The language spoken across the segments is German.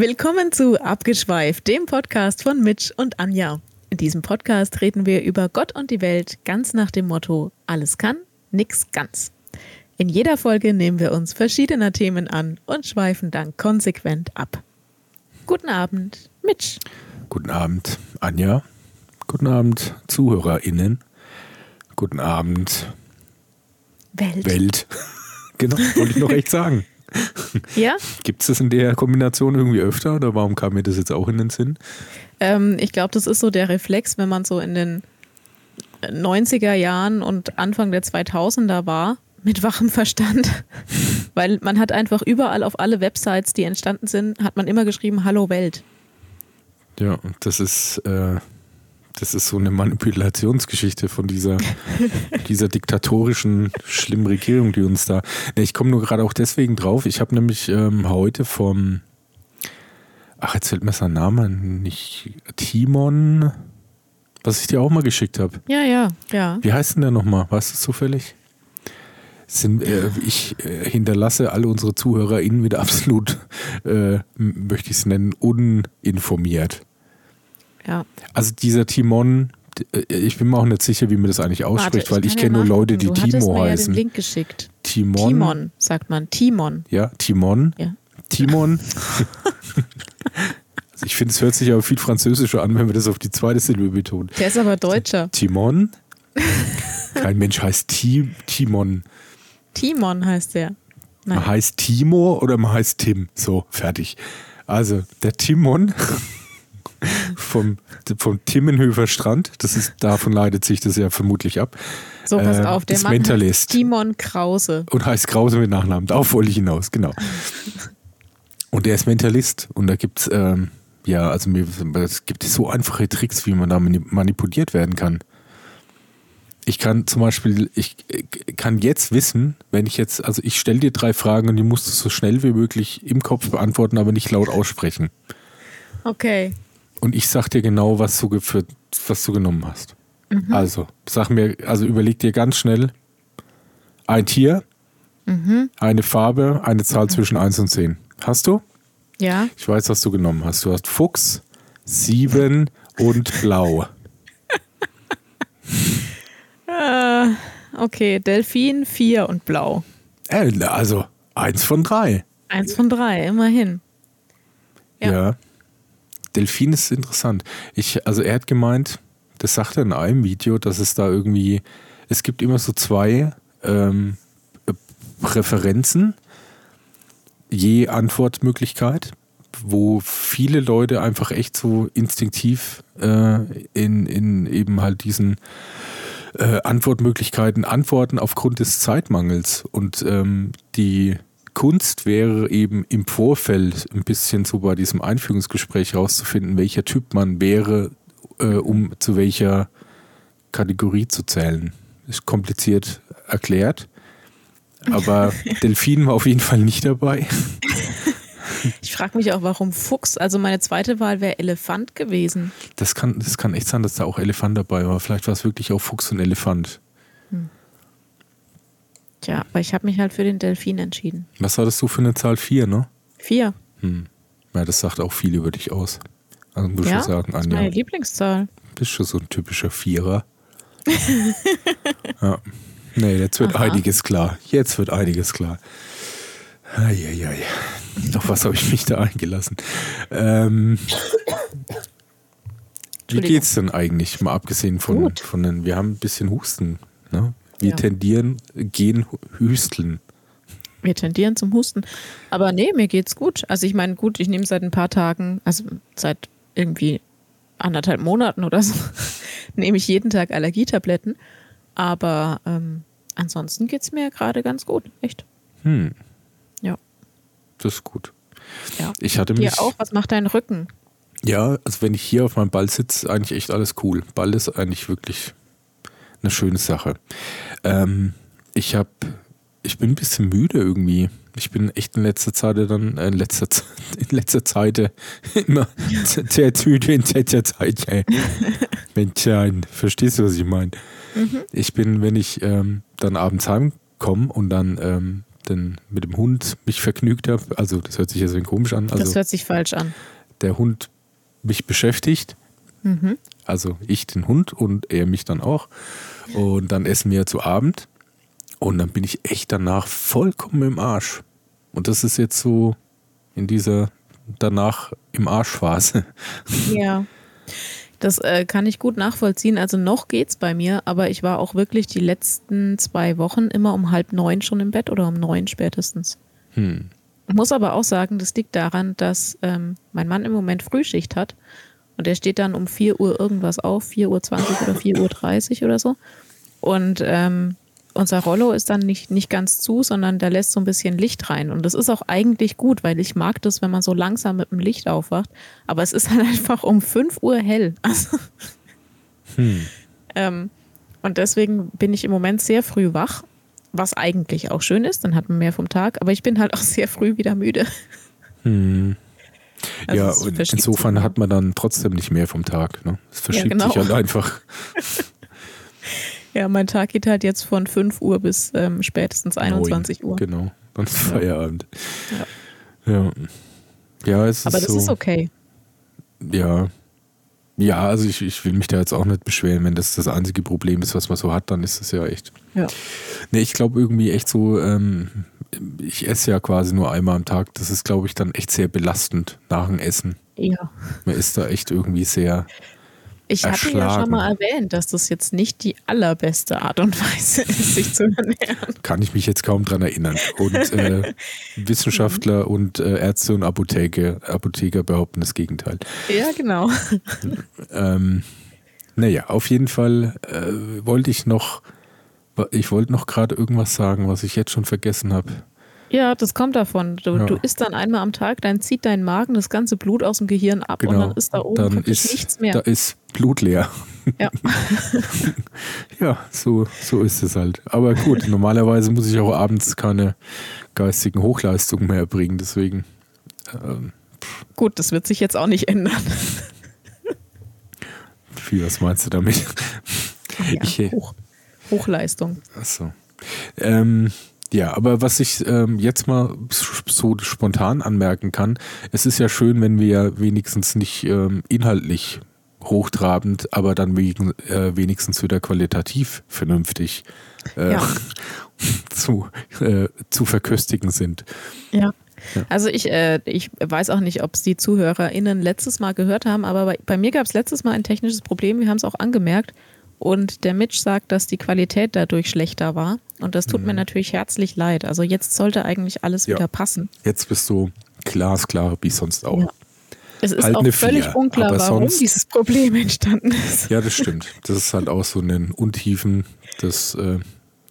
Willkommen zu Abgeschweift, dem Podcast von Mitch und Anja. In diesem Podcast reden wir über Gott und die Welt ganz nach dem Motto: alles kann, nix ganz. In jeder Folge nehmen wir uns verschiedener Themen an und schweifen dann konsequent ab. Guten Abend, Mitch. Guten Abend, Anja. Guten Abend, ZuhörerInnen. Guten Abend, Welt. Welt. genau, wollte ich noch echt sagen. Ja? Gibt es das in der Kombination irgendwie öfter oder warum kam mir das jetzt auch in den Sinn? Ähm, ich glaube, das ist so der Reflex, wenn man so in den 90er Jahren und Anfang der 2000er war, mit wachem Verstand. Weil man hat einfach überall auf alle Websites, die entstanden sind, hat man immer geschrieben, Hallo Welt. Ja, und das ist, äh, das ist so eine Manipulationsgeschichte von dieser, dieser diktatorischen, schlimmen Regierung, die uns da. Ne, ich komme nur gerade auch deswegen drauf. Ich habe nämlich ähm, heute vom, ach, jetzt fällt mir sein Name nicht, Timon, was ich dir auch mal geschickt habe. Ja, ja, ja. Wie heißt denn der nochmal? Weißt du zufällig? Sind, äh, ich äh, hinterlasse alle unsere ZuhörerInnen wieder absolut, äh, möchte ich es nennen, uninformiert. Ja. Also dieser Timon, äh, ich bin mir auch nicht sicher, wie man das eigentlich ausspricht, weil ich kann kenne ja nur Leute, die. Du Timo mir ja heißen. den Link geschickt. Timon. Timon, sagt man. Timon. Ja, Timon. Ja. Timon. also ich finde, es hört sich aber viel französischer an, wenn wir das auf die zweite Silbe betonen. Der ist aber Deutscher. Timon. Kein Mensch heißt Ti Timon. Timon heißt der. Nein. Man heißt Timo oder man heißt Tim. So, fertig. Also, der Timon vom, vom Timmenhöfer Strand, das ist, davon leitet sich das ja vermutlich ab. So, pass äh, auf, der Mann Mentalist. Timon Krause. Und heißt Krause mit Nachnamen. Darauf wollte ich hinaus, genau. Und der ist Mentalist. Und da gibt es, ähm, ja, also mir, es gibt so einfache Tricks, wie man da mani- manipuliert werden kann. Ich kann zum Beispiel, ich äh, kann jetzt wissen, wenn ich jetzt, also ich stelle dir drei Fragen und die musst du so schnell wie möglich im Kopf beantworten, aber nicht laut aussprechen. Okay. Und ich sag dir genau, was du, für, was du genommen hast. Also, sag mir, also überleg dir ganz schnell ein Tier, eine Farbe, eine Zahl zwischen 1 und 10. Hast du? Ja. Ich weiß, was du genommen hast. Du hast Fuchs, sieben und Blau. Äh, okay, Delfin, vier und blau. Äh, also eins von drei. Eins von drei, immerhin. Ja. Ja. Delfin ist interessant. Ich, also er hat gemeint, das sagt er in einem Video, dass es da irgendwie, es gibt immer so zwei ähm, äh, Präferenzen je Antwortmöglichkeit, wo viele Leute einfach echt so instinktiv äh, in, in eben halt diesen äh, Antwortmöglichkeiten antworten aufgrund des Zeitmangels. Und ähm, die Kunst wäre eben im Vorfeld ein bisschen so bei diesem Einführungsgespräch rauszufinden, welcher Typ man wäre, äh, um zu welcher Kategorie zu zählen. Ist kompliziert erklärt. Aber Delfin war auf jeden Fall nicht dabei. Ich frage mich auch, warum Fuchs? Also meine zweite Wahl wäre Elefant gewesen. Das kann, das kann echt sein, dass da auch Elefant dabei war. Vielleicht war es wirklich auch Fuchs und Elefant. Tja, aber ich habe mich halt für den Delfin entschieden. Was hattest du für eine Zahl? Vier, ne? Vier. Hm. Ja, das sagt auch viel über dich aus. Also muss Ja, ich sagen, das ist meine Anja, Lieblingszahl. bist schon so ein typischer Vierer. ja. Nee, jetzt wird Aha. einiges klar. Jetzt wird einiges klar. Eieiei. Auf was habe ich mich da eingelassen? Ähm, wie geht's denn eigentlich? Mal abgesehen von, Gut. von den, wir haben ein bisschen Husten. Ne? Wir Ja. tendieren, gehen hüsteln. Wir tendieren zum Husten. Aber nee, mir geht's gut. Also ich meine, gut, ich nehme seit ein paar Tagen, also seit irgendwie anderthalb Monaten oder so, nehme ich jeden Tag Allergietabletten. Aber ähm, ansonsten geht's mir gerade ganz gut. Echt. Hm, Ja. das ist gut. ja. Ich hatte mich. Dir auch? Was macht dein Rücken? Ja, also wenn ich hier auf meinem Ball sitze, eigentlich echt alles cool. Ball ist eigentlich wirklich eine schöne Sache. Ähm, ich habe, ich bin ein bisschen müde irgendwie. Ich bin echt in letzter Zeit dann, äh, in letzter Zeit, in letzter Zeit äh, immer sehr müde in letzter Zeit. Ey. Menschlein, verstehst du, was ich meine? Ich bin, wenn ich ähm, dann abends heimkomme und dann ähm, den, mit dem Hund mich vergnügt habe. Also das hört sich jetzt ein komisch an. Also das hört sich falsch an. Der Hund mich beschäftigt. Mhm. Also ich den Hund und er mich dann auch. Und dann essen wir zu Abend. Und dann bin ich echt danach vollkommen im Arsch. Und das ist jetzt so in dieser danach im Arschphase. Ja. Das äh, kann ich gut nachvollziehen. Also noch geht's bei mir, aber ich war auch wirklich die letzten zwei Wochen immer um halb neun schon im Bett oder um neun spätestens. Hm. Ich muss aber auch sagen, das liegt daran, dass ähm, mein Mann im Moment Frühschicht hat und er steht dann um 4 Uhr irgendwas auf, 4.20 Uhr oder 4.30 Uhr oder so. Und ähm, unser Rollo ist dann nicht, nicht ganz zu, sondern da lässt so ein bisschen Licht rein. Und das ist auch eigentlich gut, weil ich mag das, wenn man so langsam mit dem Licht aufwacht. Aber es ist halt einfach um 5 Uhr hell. Also, Hm. ähm, und deswegen bin ich im Moment sehr früh wach, was eigentlich auch schön ist, dann hat man mehr vom Tag. Aber ich bin halt auch sehr früh wieder müde. Hm. Also ja, es und insofern sich. hat man dann trotzdem nicht mehr vom Tag. Ne? Es verschiebt genau. sich halt einfach. Ja, mein Tag geht halt jetzt von 5 Uhr bis ähm, spätestens 21 Neun. Uhr. Genau, dann ist Feierabend. Ja. Ja, es ist Aber das so. ist okay. Ja. Ja, also ich, ich will mich da jetzt auch nicht beschweren, wenn das das einzige Problem ist, was man so hat, dann ist es ja echt. Ja. Nee, ich glaube irgendwie echt so, ähm, ich esse ja quasi nur einmal am Tag. Das ist, glaube ich, dann echt sehr belastend nach dem Essen. Ja. Man ist da echt irgendwie sehr. Ich hatte ja schon mal erwähnt, dass das jetzt nicht die allerbeste Art und Weise ist, sich zu ernähren. Kann ich mich jetzt kaum dran erinnern. Und äh, Wissenschaftler und äh, Ärzte und Apotheke, Apotheker behaupten das Gegenteil. Ja, genau. Ähm, naja, auf jeden Fall äh, wollte ich noch, ich wollte noch gerade irgendwas sagen, was ich jetzt schon vergessen habe. Ja, das kommt davon. Du, Ja. du isst dann einmal am Tag, dann zieht dein Magen das ganze Blut aus dem Gehirn ab und dann ist da oben Genau. Dann ist, nichts mehr. Da ist Blut leer. Ja. Ja, so, so ist es halt. Aber gut, normalerweise muss ich auch abends keine geistigen Hochleistungen mehr erbringen, deswegen. Ähm, Gut, das wird sich jetzt auch nicht ändern. wie, was meinst du damit? Ja, Ich, äh, Hoch, Hochleistung. Achso. Ähm, ja, aber was ich ähm, jetzt mal so spontan anmerken kann, es ist ja schön, wenn wir ja wenigstens nicht ähm, inhaltlich hochtrabend, aber dann wegen, äh, wenigstens wieder qualitativ vernünftig äh, Ja. zu, äh, zu verköstigen sind. Ja. Ja. Also ich, äh, ich weiß auch nicht, ob es die ZuhörerInnen letztes Mal gehört haben, aber bei, bei mir gab es letztes Mal ein technisches Problem, wir haben es auch angemerkt. Und der Mitch sagt, dass die Qualität dadurch schlechter war. Und das tut mir natürlich herzlich leid. Also jetzt sollte eigentlich alles Mhm. Ja. wieder passen. Jetzt bist du glasklar wie sonst auch. Ja. Es ist Halt auch eine völlig Vier, unklar, warum dieses Problem entstanden ist. Ja, das stimmt. Das ist halt auch so in den Untiefen des äh,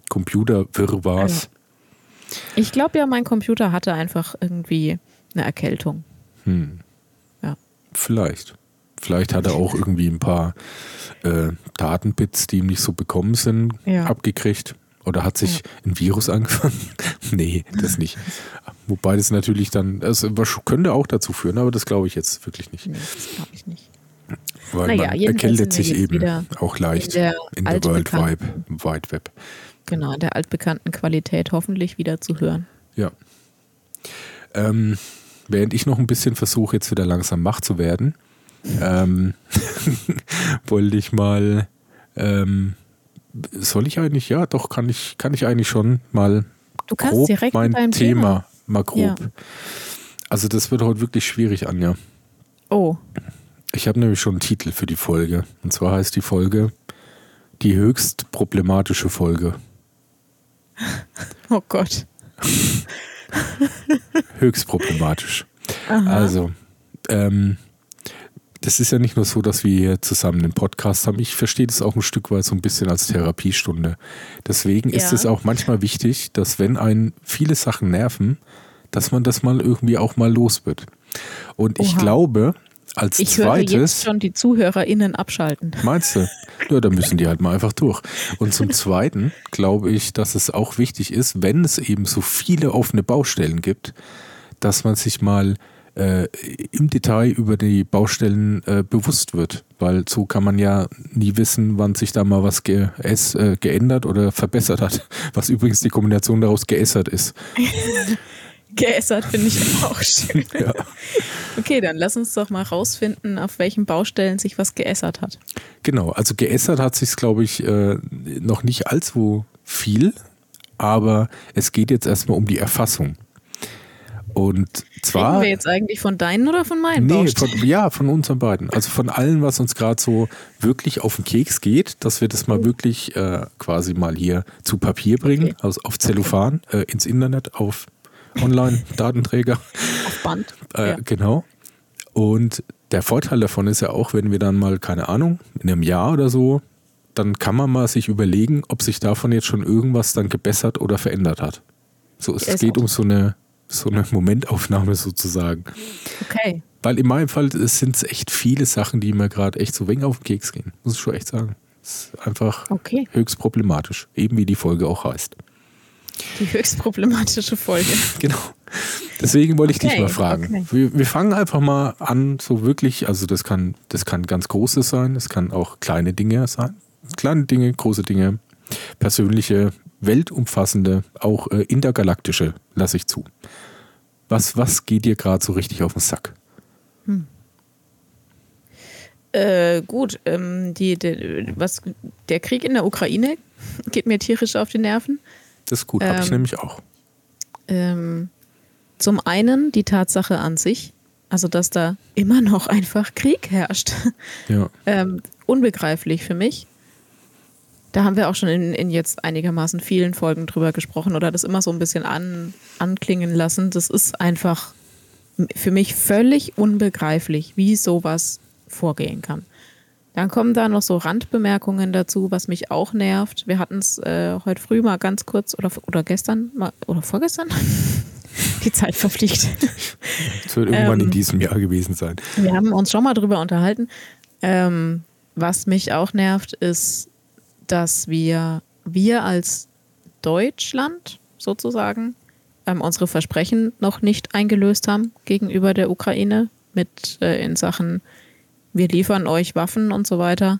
Computerwirrwarrs. Ich glaube ja, mein Computer hatte einfach irgendwie eine Erkältung. Hm. Ja. Vielleicht. Vielleicht hat er auch irgendwie ein paar äh, Datenbits, die ihm nicht so bekommen sind, Ja. abgekriegt. Oder hat sich ein Virus angefangen? nee, das nicht. Wobei das natürlich dann, das könnte auch dazu führen, aber das glaube ich jetzt wirklich nicht. Nee, das glaube ich nicht. Weil Naja, man erkältet sich eben auch leicht in der in der World Wide, Wide Web. Genau, in der altbekannten Qualität hoffentlich wieder zu hören. Ja. Ähm, während ich noch ein bisschen versuche, jetzt wieder langsam wach zu werden, ähm, wollte ich mal, ähm, soll ich eigentlich, ja, doch, kann ich, kann ich eigentlich schon mal Du kannst grob direkt mein Thema, Thema. mal grob. Ja. Also das wird heute wirklich schwierig, Anja. Oh, Ich habe nämlich schon einen Titel für die Folge. Und zwar heißt die Folge Die höchst problematische Folge. oh Gott. Höchst problematisch. Also, ähm, das ist ja nicht nur so, dass wir hier zusammen einen Podcast haben. Ich verstehe das auch ein Stück weit so ein bisschen als Therapiestunde. Deswegen ist Ja. es auch manchmal wichtig, dass wenn einen viele Sachen nerven, dass man das mal irgendwie auch mal los wird. Und ich Oha. glaube, als Ich höre jetzt zweites, schon die ZuhörerInnen abschalten. meinst du? Ja, da müssen die halt mal einfach durch. Und zum Zweiten glaube ich, dass es auch wichtig ist, wenn es eben so viele offene Baustellen gibt, dass man sich mal äh, im Detail über die Baustellen äh, bewusst wird. Weil so kann man ja nie wissen, wann sich da mal was ge äh, geändert oder verbessert hat. Was übrigens die Kombination daraus geässert ist. geässert finde ich auch schön. Ja. Okay, dann lass uns doch mal rausfinden, auf welchen Baustellen sich was geässert hat. Genau, also geässert hat sich glaube ich, äh, noch nicht allzu viel, aber es geht jetzt erstmal um die Erfassung. Und zwar. Reden wir jetzt eigentlich von deinen oder von meinen? Nee, von, ja, von unseren beiden. Also von allem, was uns gerade so wirklich auf den Keks geht, dass wir das mal wirklich äh, quasi mal hier zu Papier bringen, okay. also auf Zellophan, äh, ins Internet, auf Online-Datenträger. auf Band. Äh, ja. Genau. Und der Vorteil davon ist ja auch, wenn wir dann mal, keine Ahnung, in einem Jahr oder so, dann kann man mal sich überlegen, ob sich davon jetzt schon irgendwas dann gebessert oder verändert hat. So, es geht um so eine so eine Momentaufnahme sozusagen. Okay. Weil in meinem Fall sind es echt viele Sachen, die mir gerade echt so wenig auf den Keks gehen. Muss ich schon echt sagen. Das ist einfach okay. höchst problematisch. Eben wie die Folge auch heißt. Die höchst problematische Folge. genau. Deswegen wollte ich okay, dich mal fragen. Okay. Wir, wir, fangen einfach mal an, so wirklich, also das kann, das kann ganz Großes sein, es kann auch kleine Dinge sein. Kleine Dinge, große Dinge, persönliche weltumfassende, auch äh, intergalaktische, lasse ich zu. Was, was geht dir gerade so richtig auf den Sack? Hm. Äh, gut, ähm, die, die, was, der Krieg in der Ukraine geht mir tierisch auf die Nerven. Das ist gut, ähm, habe ich nämlich auch. Ähm, zum einen die Tatsache an sich, also dass da immer noch einfach Krieg herrscht. Ja. Ähm, unbegreiflich für mich. Da haben wir auch schon in, in, jetzt einigermaßen vielen Folgen drüber gesprochen oder das immer so ein bisschen an, anklingen lassen. Das ist einfach für mich völlig unbegreiflich, wie sowas vorgehen kann. Dann kommen da noch so Randbemerkungen dazu, was mich auch nervt. Wir hatten es äh, heute früh mal ganz kurz oder, oder gestern mal, oder vorgestern. Die Zeit verfliegt. Es wird irgendwann ähm, in diesem Jahr gewesen sein. Wir haben uns schon mal drüber unterhalten. Ähm, was mich auch nervt, ist dass wir, wir als Deutschland sozusagen ähm, unsere Versprechen noch nicht eingelöst haben gegenüber der Ukraine mit äh, in Sachen, wir liefern euch Waffen und so weiter.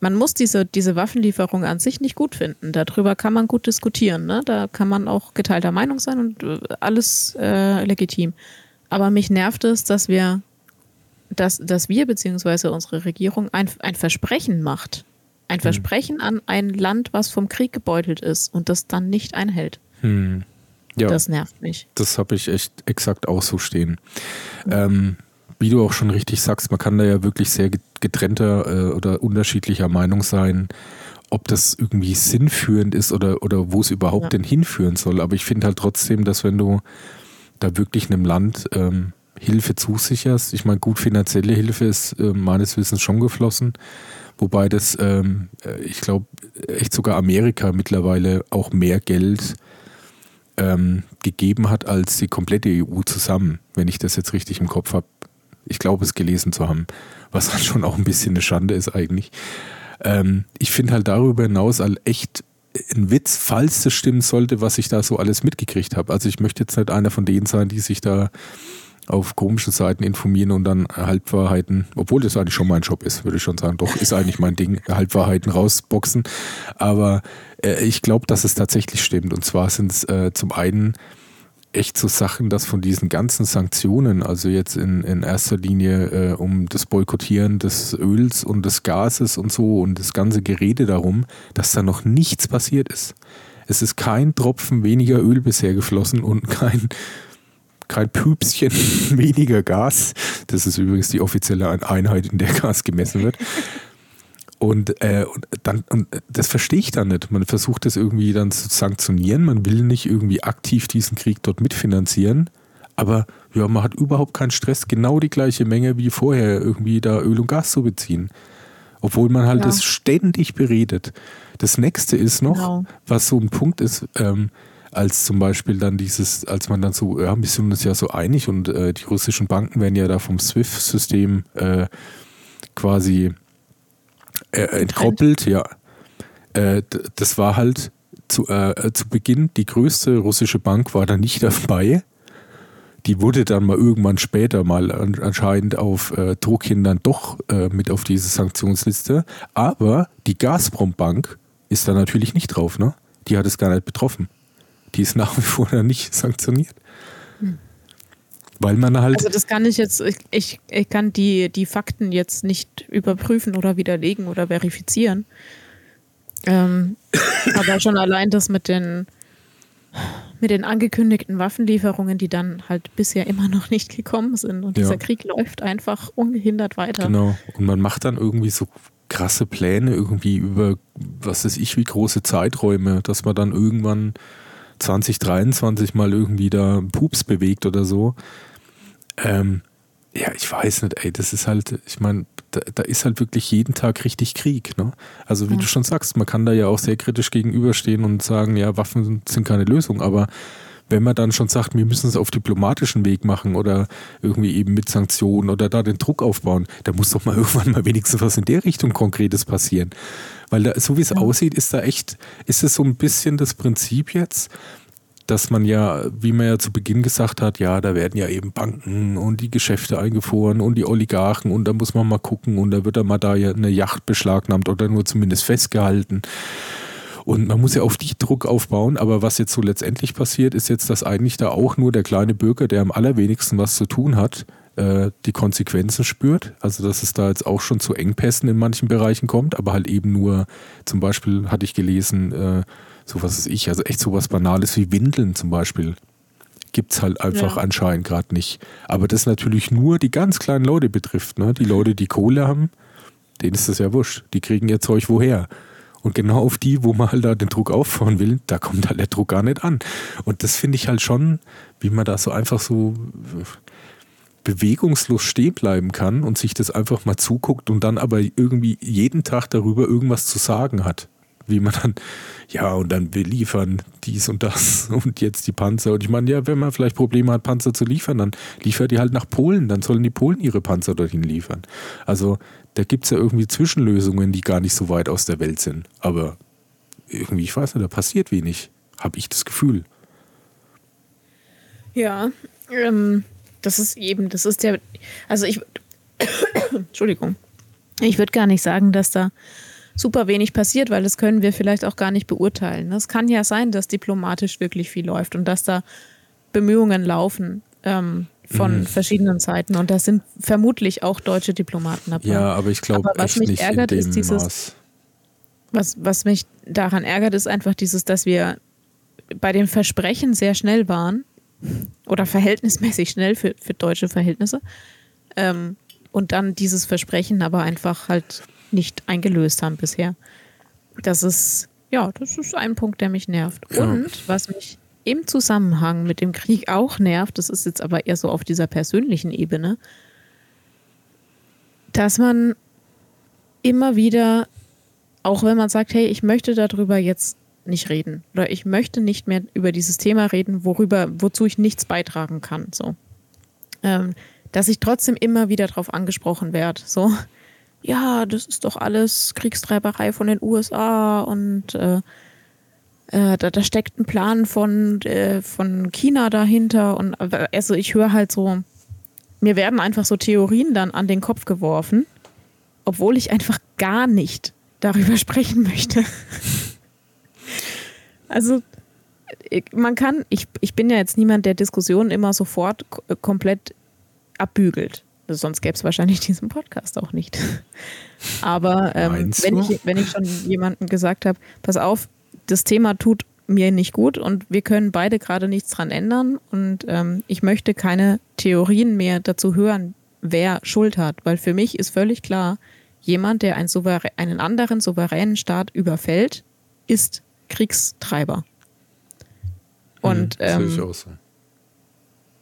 Man muss diese, diese Waffenlieferung an sich nicht gut finden. Darüber kann man gut diskutieren. Ne? Da kann man auch geteilter Meinung sein und äh, alles äh, legitim. Aber mich nervt es, dass wir, dass, dass wir bzw. unsere Regierung ein, ein Versprechen macht ein hm. Versprechen an ein Land, was vom Krieg gebeutelt ist und das dann nicht einhält. Hm. Ja, das nervt mich. Das habe ich echt exakt auch so stehen. Mhm. Ähm, wie du auch schon richtig sagst, man kann da ja wirklich sehr getrennter äh, oder unterschiedlicher Meinung sein, ob das irgendwie sinnführend ist oder, oder wo es überhaupt ja. denn hinführen soll. Aber ich finde halt trotzdem, dass wenn du da wirklich einem Land ähm, Hilfe zusicherst, ich meine, gut finanzielle Hilfe ist äh, meines Wissens schon geflossen, Wobei das, ähm, äh, ich glaube, echt sogar Amerika mittlerweile auch mehr Geld ähm, gegeben hat als die komplette EU zusammen, wenn ich das jetzt richtig im Kopf habe. Ich glaube, es gelesen zu haben, was halt schon auch ein bisschen eine Schande ist eigentlich. Ähm, ich finde halt darüber hinaus all echt ein Witz, falls das stimmen sollte, was ich da so alles mitgekriegt habe. Also ich möchte jetzt nicht einer von denen sein, die sich da auf komischen Seiten informieren und dann Halbwahrheiten, obwohl das eigentlich schon mein Job ist, würde ich schon sagen, doch ist eigentlich mein Ding, Halbwahrheiten rausboxen. Aber äh, ich glaube, dass es tatsächlich stimmt. Und zwar sind es äh, zum einen echt so Sachen, dass von diesen ganzen Sanktionen, also jetzt in, in erster Linie äh, um das Boykottieren des Öls und des Gases und so und das ganze Gerede darum, dass da noch nichts passiert ist. Es ist kein Tropfen weniger Öl bisher geflossen und kein kein Püpschen weniger Gas. Das ist übrigens die offizielle Einheit, in der Gas gemessen wird. Und, äh, und dann, und das verstehe ich dann nicht. Man versucht das irgendwie dann zu sanktionieren. Man will nicht irgendwie aktiv diesen Krieg dort mitfinanzieren. Aber ja, man hat überhaupt keinen Stress, genau die gleiche Menge wie vorher irgendwie da Öl und Gas zu beziehen. Obwohl man halt ja. das ständig beredet. Das nächste ist noch, genau. was so ein Punkt ist, ähm, als zum Beispiel dann dieses, als man dann so, ja, wir sind uns ja so einig und äh, die russischen Banken werden ja da vom SWIFT-System äh, quasi äh, entkoppelt, ja. Äh, das war halt zu, äh, zu Beginn die größte russische Bank war da nicht dabei. Die wurde dann mal irgendwann später mal anscheinend auf äh, hin dann doch äh, mit auf diese Sanktionsliste. Aber die Gazprom-Bank ist da natürlich nicht drauf, ne? Die hat es gar nicht betroffen. Die ist nach wie vor da nicht sanktioniert. Hm. Weil man halt. Also das kann ich jetzt, ich, ich kann die, die Fakten jetzt nicht überprüfen oder widerlegen oder verifizieren. Ähm, aber schon allein das mit den mit den angekündigten Waffenlieferungen, die dann halt bisher immer noch nicht gekommen sind. Und ja. dieser Krieg läuft einfach ungehindert weiter. Genau. Und man macht dann irgendwie so krasse Pläne irgendwie über, was weiß ich, wie große Zeiträume, dass man dann irgendwann 2023 mal irgendwie da Pups bewegt oder so. Ähm, ja, ich weiß nicht, ey, das ist halt, ich meine, da, da, ist halt wirklich jeden Tag richtig Krieg. Ne? Also wie ja. du schon sagst, man kann da ja auch sehr kritisch gegenüberstehen und sagen, ja, Waffen sind keine Lösung, aber wenn man dann schon sagt, wir müssen es auf diplomatischen Weg machen oder irgendwie eben mit Sanktionen oder da den Druck aufbauen, da muss doch mal irgendwann mal wenigstens was in der Richtung Konkretes passieren. Weil da, so wie es ja. aussieht, ist da echt, ist es so ein bisschen das Prinzip jetzt, dass man ja, wie man ja zu Beginn gesagt hat, ja, da werden ja eben Banken und die Geschäfte eingefroren und die Oligarchen und da muss man mal gucken und da wird dann mal da ja eine Yacht beschlagnahmt oder nur zumindest festgehalten. Und man muss ja auf die Druck aufbauen, aber was jetzt so letztendlich passiert, ist jetzt, dass eigentlich da auch nur der kleine Bürger, der am allerwenigsten was zu tun hat, äh, die Konsequenzen spürt. Also dass es da jetzt auch schon zu Engpässen in manchen Bereichen kommt, aber halt eben nur, zum Beispiel hatte ich gelesen, äh, so was ist ich, also echt so was Banales wie Windeln zum Beispiel. Gibt es halt einfach ja. anscheinend gerade nicht. Aber das natürlich nur die ganz kleinen Leute betrifft. Ne? Die Leute, die Kohle haben, denen ist das ja wurscht. Die kriegen ihr Zeug woher. Und genau auf die, wo man halt da den Druck auffahren will, da kommt halt der Druck gar nicht an. Und das finde ich halt schon, wie man da so einfach so bewegungslos stehen bleiben kann und sich das einfach mal zuguckt und dann aber irgendwie jeden Tag darüber irgendwas zu sagen hat wie man dann, ja, und dann wir liefern dies und das und jetzt die Panzer. Und ich meine, ja, wenn man vielleicht Probleme hat, Panzer zu liefern, dann liefert die halt nach Polen, dann sollen die Polen ihre Panzer dorthin liefern. Also da gibt es ja irgendwie Zwischenlösungen, die gar nicht so weit aus der Welt sind. Aber irgendwie, ich weiß nicht, da passiert wenig, habe ich das Gefühl. Ja, ähm, das ist eben, das ist der, also ich, Entschuldigung, ich würde gar nicht sagen, dass da super wenig passiert, weil das können wir vielleicht auch gar nicht beurteilen. Es kann ja sein, dass diplomatisch wirklich viel läuft und dass da Bemühungen laufen ähm, von mhm. verschiedenen Seiten und da sind vermutlich auch deutsche Diplomaten dabei. Ja, aber ich glaube, was mich ärgert, ist dieses. Was, was mich daran ärgert, ist einfach dieses, dass wir bei dem Versprechen sehr schnell waren oder verhältnismäßig schnell für, für deutsche Verhältnisse. Ähm, und dann dieses Versprechen aber einfach halt nicht eingelöst haben bisher. Das ist, ja, das ist ein Punkt, der mich nervt. Ja. Und was mich im Zusammenhang mit dem Krieg auch nervt, das ist jetzt aber eher so auf dieser persönlichen Ebene, dass man immer wieder, auch wenn man sagt, hey, ich möchte darüber jetzt nicht reden oder ich möchte nicht mehr über dieses Thema reden, worüber, wozu ich nichts beitragen kann, so, ähm, dass ich trotzdem immer wieder darauf angesprochen werde, so, ja, das ist doch alles Kriegstreiberei von den USA und äh, äh, da, da, steckt ein Plan von, äh, von China dahinter. Und also ich höre halt so, mir werden einfach so Theorien dann an den Kopf geworfen, obwohl ich einfach gar nicht darüber sprechen möchte. also man kann, ich, ich bin ja jetzt niemand, der Diskussionen immer sofort komplett abbügelt. Sonst gäbe es wahrscheinlich diesen Podcast auch nicht. Aber ähm, wenn, ich, wenn ich schon jemandem gesagt habe, pass auf, das Thema tut mir nicht gut und wir können beide gerade nichts dran ändern und ähm, ich möchte keine Theorien mehr dazu hören, wer Schuld hat, weil für mich ist völlig klar, jemand, der einen, einen anderen souveränen Staat überfällt, ist Kriegstreiber. Und mhm, ähm, so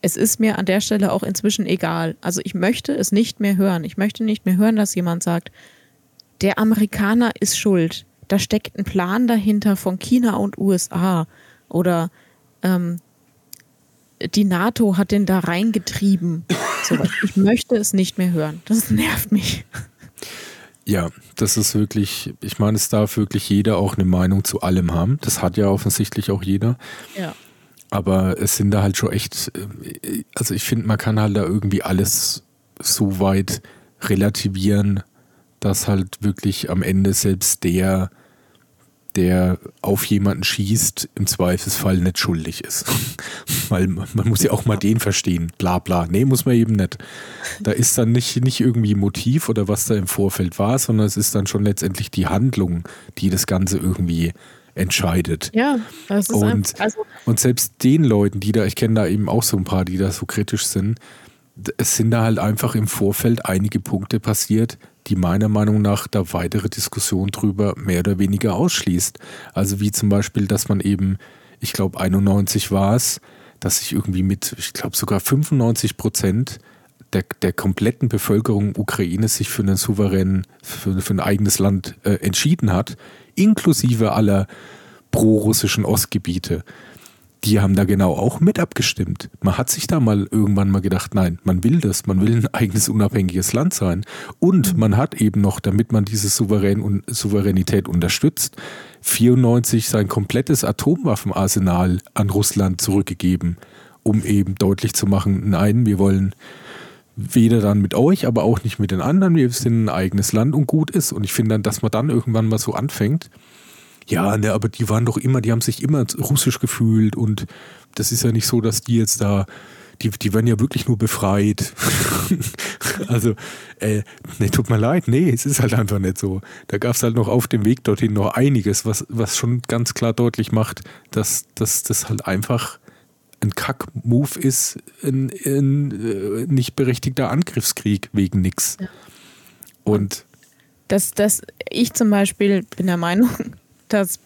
es ist mir an der Stelle auch inzwischen egal. Also ich möchte es nicht mehr hören. Ich möchte nicht mehr hören, dass jemand sagt, der Amerikaner ist schuld. Da steckt ein Plan dahinter von China und USA. Oder ähm, die NATO hat den da reingetrieben. So, ich möchte es nicht mehr hören. Das nervt mich. Ja, das ist wirklich, ich meine, es darf wirklich jeder auch eine Meinung zu allem haben. Das hat ja offensichtlich auch jeder. Ja. Aber es sind da halt schon echt, äh, also ich finde, man kann halt da irgendwie alles so weit relativieren, dass halt wirklich am Ende selbst der, der auf jemanden schießt, im Zweifelsfall nicht schuldig ist. Weil man muss ja auch mal den verstehen. Bla bla. Nee, muss man eben nicht. Da ist dann nicht, nicht irgendwie Motiv oder was da im Vorfeld war, sondern es ist dann schon letztendlich die Handlung, die das Ganze irgendwie entscheidet. Ja, das ist und, einfach, also und selbst den Leuten, die da, ich kenne da eben auch so ein paar, die da so kritisch sind, es sind da halt einfach im Vorfeld einige Punkte passiert, die meiner Meinung nach da weitere Diskussion drüber mehr oder weniger ausschließt. Also wie zum Beispiel, dass man eben, ich glaube 91 war es, dass sich irgendwie mit, ich glaube sogar 95 Prozent der, der kompletten Bevölkerung Ukraine sich für einen souveränen, für, für ein eigenes Land äh, entschieden hat, inklusive aller pro-russischen Ostgebiete, die haben da genau auch mit abgestimmt. Man hat sich da mal irgendwann mal gedacht, nein, man will das, man will ein eigenes unabhängiges Land sein. Und man hat eben noch, damit man diese Souverän Souveränität unterstützt, 94 sein komplettes Atomwaffenarsenal an Russland zurückgegeben, um eben deutlich zu machen, nein, wir wollen weder dann mit euch, aber auch nicht mit den anderen. Wir sind ein eigenes Land und gut ist. Und ich finde dann, dass man dann irgendwann mal so anfängt, ja, ne, aber die waren doch immer, die haben sich immer russisch gefühlt und das ist ja nicht so, dass die jetzt da, die, die werden ja wirklich nur befreit. also, äh, nee, tut mir leid, nee, es ist halt einfach nicht so. Da gab es halt noch auf dem Weg dorthin noch einiges, was, was schon ganz klar deutlich macht, dass, dass das halt einfach ein Kack-Move ist, ein, ein, äh, nicht berechtigter Angriffskrieg wegen nichts. Ja. Und dass, dass ich zum Beispiel bin der Meinung, dass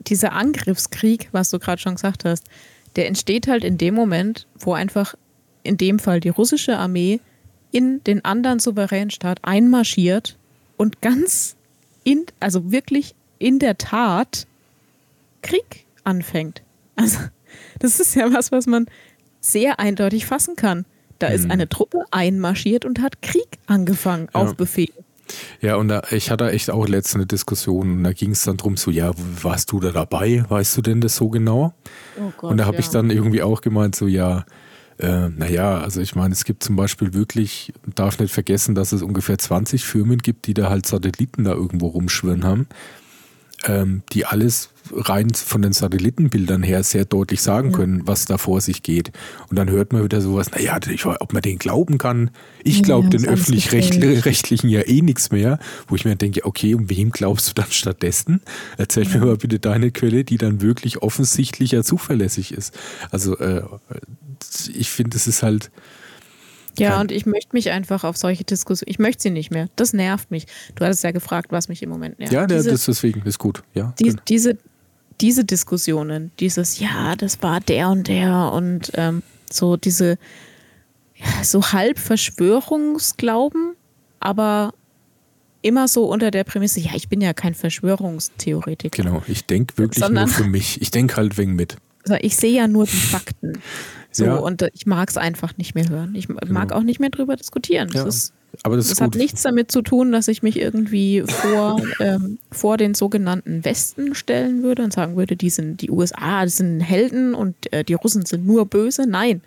dieser Angriffskrieg, was du gerade schon gesagt hast, der entsteht halt in dem Moment, wo einfach in dem Fall die russische Armee in den anderen souveränen Staat einmarschiert und ganz in, also wirklich in der Tat Krieg anfängt. Also das ist ja was, was man sehr eindeutig fassen kann. Da ist mhm. eine Truppe einmarschiert und hat Krieg angefangen ja. auf Befehl. Ja, und da, ich hatte echt auch letzte eine Diskussion und da ging es dann darum, so, ja, warst du da dabei? Weißt du denn das so genau? Oh Gott, und da habe ja. ich dann irgendwie auch gemeint, so, ja, äh, naja, also ich meine, es gibt zum Beispiel wirklich, darf nicht vergessen, dass es ungefähr 20 Firmen gibt, die da halt Satelliten da irgendwo rumschwirren haben ähm, die alles rein von den Satellitenbildern her sehr deutlich sagen ja. können, was da vor sich geht. Und dann hört man wieder sowas, naja, ob man den glauben kann. Ich glaube ja, den öffentlich-rechtlichen ja eh nichts mehr, wo ich mir denke, okay, und wem glaubst du dann stattdessen? Erzähl ja. mir mal bitte deine Quelle, die dann wirklich offensichtlicher zuverlässig ist. Also äh, ich finde, es ist halt ja, kann. und ich möchte mich einfach auf solche Diskussionen, ich möchte sie nicht mehr. Das nervt mich. Du hattest ja gefragt, was mich im Moment nervt. Ja, diese, das deswegen ist gut. Ja, die, diese, diese Diskussionen, dieses, ja, das war der und der und ähm, so diese, so halb Verschwörungsglauben, aber immer so unter der Prämisse, ja, ich bin ja kein Verschwörungstheoretiker. Genau, ich denke wirklich Sondern, nur für mich. Ich denke halt wegen mit. Also ich sehe ja nur die Fakten. So, ja. und ich mag es einfach nicht mehr hören. Ich mag genau. auch nicht mehr drüber diskutieren. Das, ja. ist, Aber das, das hat nichts damit zu tun, dass ich mich irgendwie vor, ähm, vor den sogenannten Westen stellen würde und sagen würde, die sind die USA, sind Helden und äh, die Russen sind nur böse. Nein,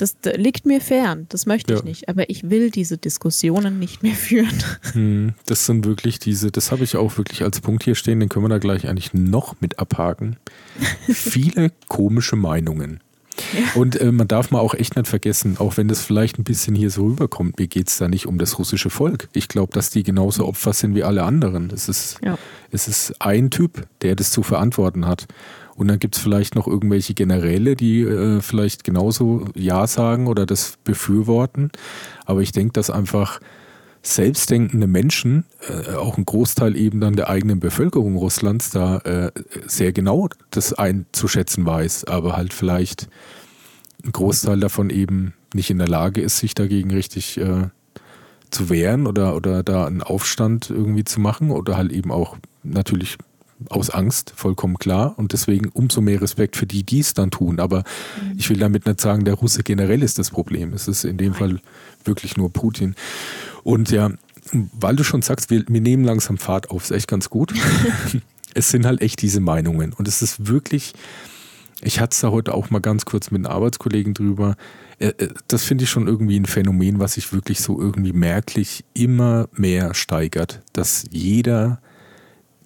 das, das liegt mir fern. Das möchte ja. ich nicht. Aber ich will diese Diskussionen nicht mehr führen. Hm, das sind wirklich diese, das habe ich auch wirklich als Punkt hier stehen, den können wir da gleich eigentlich noch mit abhaken. Viele komische Meinungen. Und äh, man darf mal auch echt nicht vergessen, auch wenn das vielleicht ein bisschen hier so rüberkommt, mir geht es da nicht um das russische Volk. Ich glaube, dass die genauso Opfer sind wie alle anderen. Es ist, ja. es ist ein Typ, der das zu verantworten hat. Und dann gibt es vielleicht noch irgendwelche Generäle, die äh, vielleicht genauso Ja sagen oder das befürworten. Aber ich denke, dass einfach selbstdenkende Menschen, äh, auch ein Großteil eben dann der eigenen Bevölkerung Russlands, da äh, sehr genau das einzuschätzen weiß, aber halt vielleicht ein Großteil davon eben nicht in der Lage ist, sich dagegen richtig äh, zu wehren oder, oder da einen Aufstand irgendwie zu machen oder halt eben auch natürlich aus Angst, vollkommen klar. Und deswegen umso mehr Respekt für die, die es dann tun. Aber mhm. ich will damit nicht sagen, der Russe generell ist das Problem. Es ist in dem Fall wirklich nur Putin. Und ja, weil du schon sagst, wir, wir nehmen langsam Fahrt auf, ist echt ganz gut. es sind halt echt diese Meinungen. Und es ist wirklich, ich hatte es da heute auch mal ganz kurz mit einem Arbeitskollegen drüber. Äh, äh, das finde ich schon irgendwie ein Phänomen, was sich wirklich so irgendwie merklich immer mehr steigert, dass jeder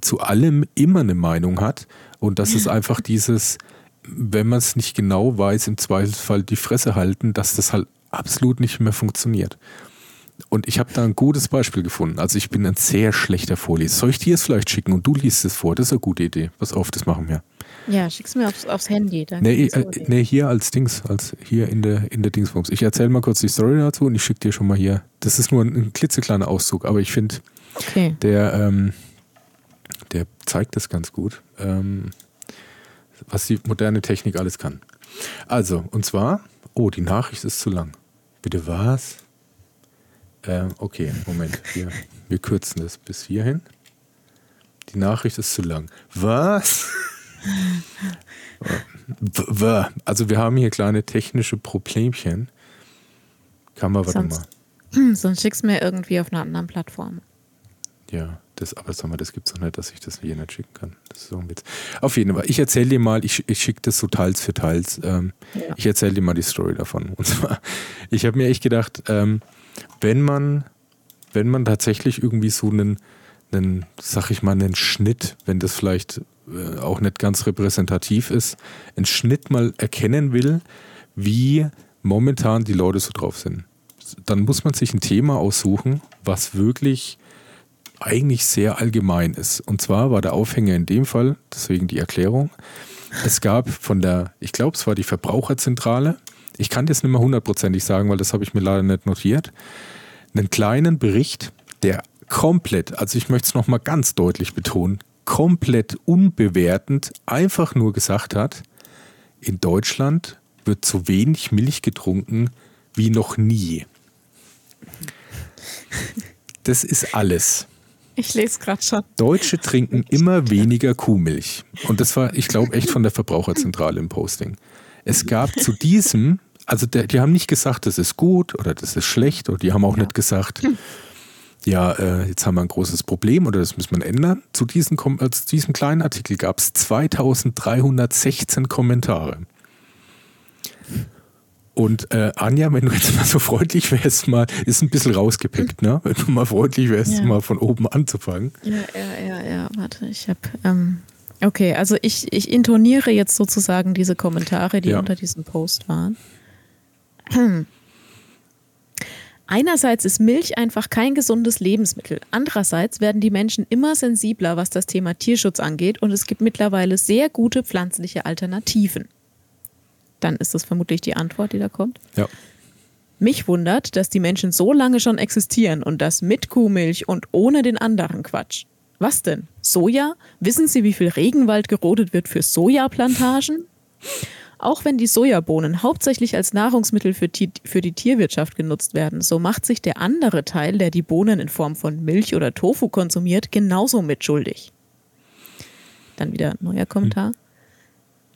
zu allem immer eine Meinung hat und dass es einfach dieses, wenn man es nicht genau weiß, im Zweifelsfall die Fresse halten, dass das halt absolut nicht mehr funktioniert. Und ich habe da ein gutes Beispiel gefunden. Also ich bin ein sehr schlechter Vorleser. Soll ich dir es vielleicht schicken und du liest es vor? Das ist eine gute Idee. Pass auf, das machen wir. Ja, schick's mir aufs, aufs Handy. Dann nee, äh, nee, hier als Dings, als hier in der, in der Dingsbums. Ich erzähle mal kurz die Story dazu und ich schicke dir schon mal hier. Das ist nur ein, ein klitzekleiner Auszug, aber ich finde, okay. der, ähm, der zeigt das ganz gut, ähm, was die moderne Technik alles kann. Also, und zwar, oh, die Nachricht ist zu lang. Bitte was? Ähm, okay, Moment. Wir, wir kürzen das bis hierhin. Die Nachricht ist zu lang. Was? also wir haben hier kleine technische Problemchen. Kann man, warte sonst, mal. Sonst schickst du mir irgendwie auf einer anderen Plattform. Ja, das, aber sag mal, das gibt es doch nicht, dass ich das hier nicht schicken kann. Das ist so ein Witz. Auf jeden Fall, ich erzähle dir mal, ich, ich schicke das so teils für teils. Ähm, ja. Ich erzähle dir mal die Story davon. Und zwar, ich habe mir echt gedacht, ähm, wenn man, wenn man tatsächlich irgendwie so einen, einen, sag ich mal, einen Schnitt, wenn das vielleicht äh, auch nicht ganz repräsentativ ist, einen Schnitt mal erkennen will, wie momentan die Leute so drauf sind, dann muss man sich ein Thema aussuchen, was wirklich eigentlich sehr allgemein ist. Und zwar war der Aufhänger in dem Fall, deswegen die Erklärung, es gab von der, ich glaube, es war die Verbraucherzentrale, ich kann das nicht mehr hundertprozentig sagen, weil das habe ich mir leider nicht notiert, einen kleinen Bericht, der komplett, also ich möchte es nochmal ganz deutlich betonen, komplett unbewertend einfach nur gesagt hat, in Deutschland wird so wenig Milch getrunken wie noch nie. Das ist alles. Ich lese gerade schon. Deutsche trinken immer weniger Kuhmilch. Und das war, ich glaube, echt von der Verbraucherzentrale im Posting. Es gab zu diesem, also der, die haben nicht gesagt, das ist gut oder das ist schlecht, oder die haben auch ja. nicht gesagt, ja, äh, jetzt haben wir ein großes Problem oder das müssen wir ändern. Zu diesem, äh, zu diesem kleinen Artikel gab es 2316 Kommentare. Und äh, Anja, wenn du jetzt mal so freundlich wärst, mal, ist ein bisschen rausgepickt, ne? Wenn du mal freundlich wärst, ja. mal von oben anzufangen. Ja, ja, ja, ja, warte, ich habe. Ähm, okay, also ich, ich intoniere jetzt sozusagen diese Kommentare, die ja. unter diesem Post waren. Einerseits ist Milch einfach kein gesundes Lebensmittel. Andererseits werden die Menschen immer sensibler, was das Thema Tierschutz angeht, und es gibt mittlerweile sehr gute pflanzliche Alternativen. Dann ist das vermutlich die Antwort, die da kommt. Ja. Mich wundert, dass die Menschen so lange schon existieren und das mit Kuhmilch und ohne den anderen Quatsch. Was denn? Soja? Wissen Sie, wie viel Regenwald gerodet wird für Sojaplantagen? Auch wenn die Sojabohnen hauptsächlich als Nahrungsmittel für, für, die Tierwirtschaft genutzt werden, so macht sich der andere Teil, der die Bohnen in Form von Milch oder Tofu konsumiert, genauso mitschuldig. Dann wieder ein neuer Kommentar. Hm.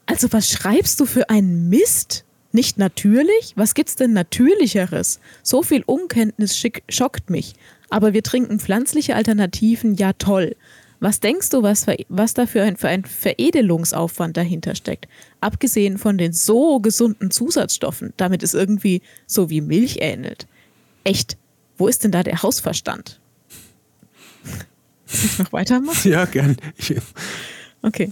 Also was schreibst du für einen Mist? Nicht natürlich? Was gibt's denn natürlicheres? So viel Unkenntnis schockt mich. Aber wir trinken pflanzliche Alternativen, ja toll. Was denkst du, was, was da für ein, für ein Veredelungsaufwand dahinter steckt? Abgesehen von den so gesunden Zusatzstoffen, damit es irgendwie so wie Milch ähnelt. Echt, wo ist denn da der Hausverstand? Soll ich noch weitermachen? Ja, gern. Okay.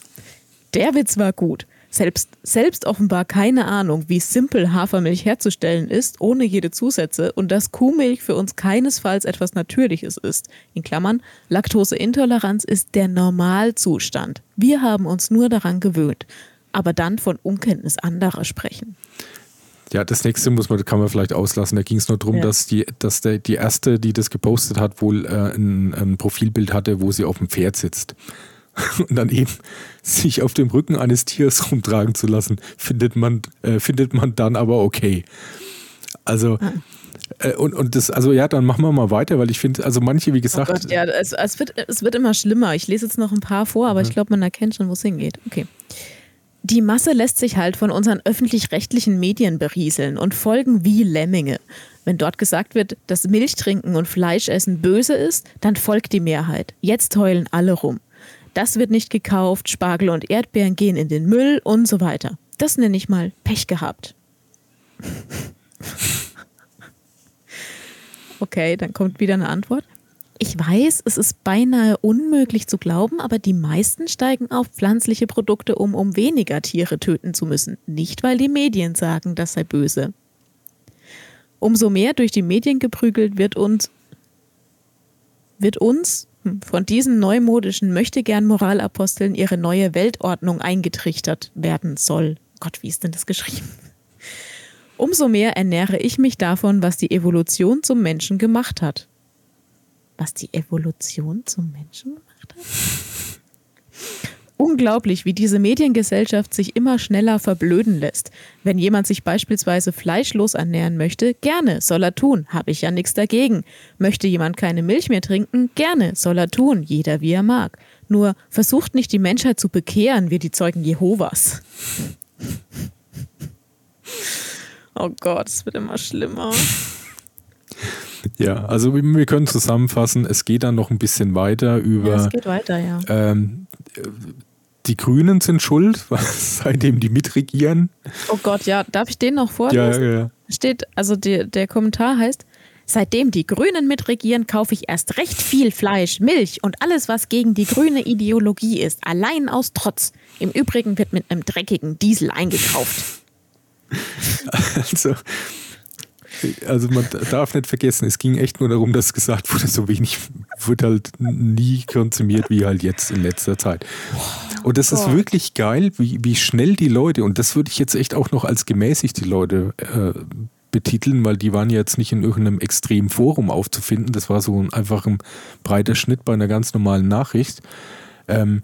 Der Witz war gut selbst, selbst offenbar keine Ahnung, wie simpel Hafermilch herzustellen ist, ohne jede Zusätze und dass Kuhmilch für uns keinesfalls etwas Natürliches ist. In Klammern, Laktoseintoleranz ist der Normalzustand. Wir haben uns nur daran gewöhnt. Aber dann von Unkenntnis anderer sprechen. Ja, das nächste muss man, kann man vielleicht auslassen. Da ging es nur darum, ja. dass, die, dass der, die erste, die das gepostet hat, wohl äh, ein, ein Profilbild hatte, wo sie auf dem Pferd sitzt. Und dann eben sich auf dem Rücken eines Tiers rumtragen zu lassen, findet man, äh, findet man dann aber okay. Also, äh, und, und das, also ja, dann machen wir mal weiter, weil ich finde, also manche, wie gesagt. Oh Gott, ja, es, es, wird, es wird immer schlimmer. Ich lese jetzt noch ein paar vor, aber mhm. ich glaube, man erkennt schon, wo es hingeht. Okay. Die Masse lässt sich halt von unseren öffentlich-rechtlichen Medien berieseln und folgen wie Lemminge. Wenn dort gesagt wird, dass Milch trinken und Fleisch essen böse ist, dann folgt die Mehrheit. Jetzt heulen alle rum das wird nicht gekauft, Spargel und Erdbeeren gehen in den Müll und so weiter. Das nenne ich mal Pech gehabt. okay, dann kommt wieder eine Antwort. Ich weiß, es ist beinahe unmöglich zu glauben, aber die meisten steigen auf pflanzliche Produkte um, um weniger Tiere töten zu müssen. Nicht, weil die Medien sagen, das sei böse. Umso mehr durch die Medien geprügelt wird uns, wird uns hm, von diesen neumodischen Möchtegern-Moralaposteln ihre neue Weltordnung eingetrichtert werden soll. Gott, wie ist denn das geschrieben? Umso mehr ernähre ich mich davon, was die Evolution zum Menschen gemacht hat was die Evolution zum Menschen gemacht hat? Unglaublich, wie diese Mediengesellschaft sich immer schneller verblöden lässt. Wenn jemand sich beispielsweise fleischlos ernähren möchte, gerne, soll er tun, habe ich ja nichts dagegen. Möchte jemand keine Milch mehr trinken, gerne, soll er tun, jeder wie er mag. Nur versucht nicht die Menschheit zu bekehren, wie die Zeugen Jehovas. Oh Gott, es wird immer schlimmer. Ja, also wir können zusammenfassen, es geht dann noch ein bisschen weiter über. Ja, es geht weiter, ja. Ähm, die Grünen sind schuld, seitdem die mitregieren. Oh Gott, ja, darf ich den noch vorlesen? Ja, ja. Steht, also die, der Kommentar heißt, Seitdem die Grünen mitregieren, kaufe ich erst recht viel Fleisch, Milch und alles, was gegen die grüne Ideologie ist, allein aus Trotz. Im Übrigen wird mit einem dreckigen Diesel eingekauft. Also, also man darf nicht vergessen, es ging echt nur darum, dass gesagt wurde, so wenig wird halt nie konsumiert wie halt jetzt in letzter Zeit. Und das ist wirklich geil, wie, wie schnell die Leute, und das würde ich jetzt echt auch noch als gemäßigt die Leute äh, betiteln, weil die waren jetzt nicht in irgendeinem extremen Forum aufzufinden. Das war so ein, einfach ein breiter Schnitt bei einer ganz normalen Nachricht. Ähm,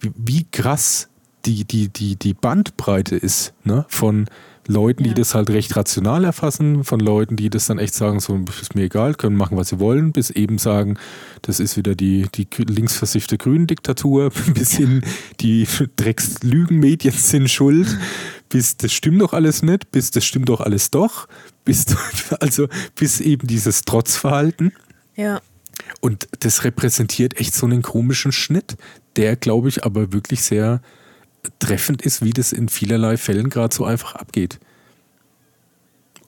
wie, wie krass die, die, die, die Bandbreite ist, ne? Von Leuten, ja. die das halt recht rational erfassen, von Leuten, die das dann echt sagen, so ist mir egal, können machen, was sie wollen, bis eben sagen, das ist wieder die, die linksversiffte Grünen-Diktatur, bis hin die Dreckslügenmedien sind schuld, bis das stimmt doch alles nicht, bis das stimmt doch alles doch, bis, also bis eben dieses Trotzverhalten. Ja. Und das repräsentiert echt so einen komischen Schnitt, der, glaube ich, aber wirklich sehr treffend ist, wie das in vielerlei Fällen gerade so einfach abgeht.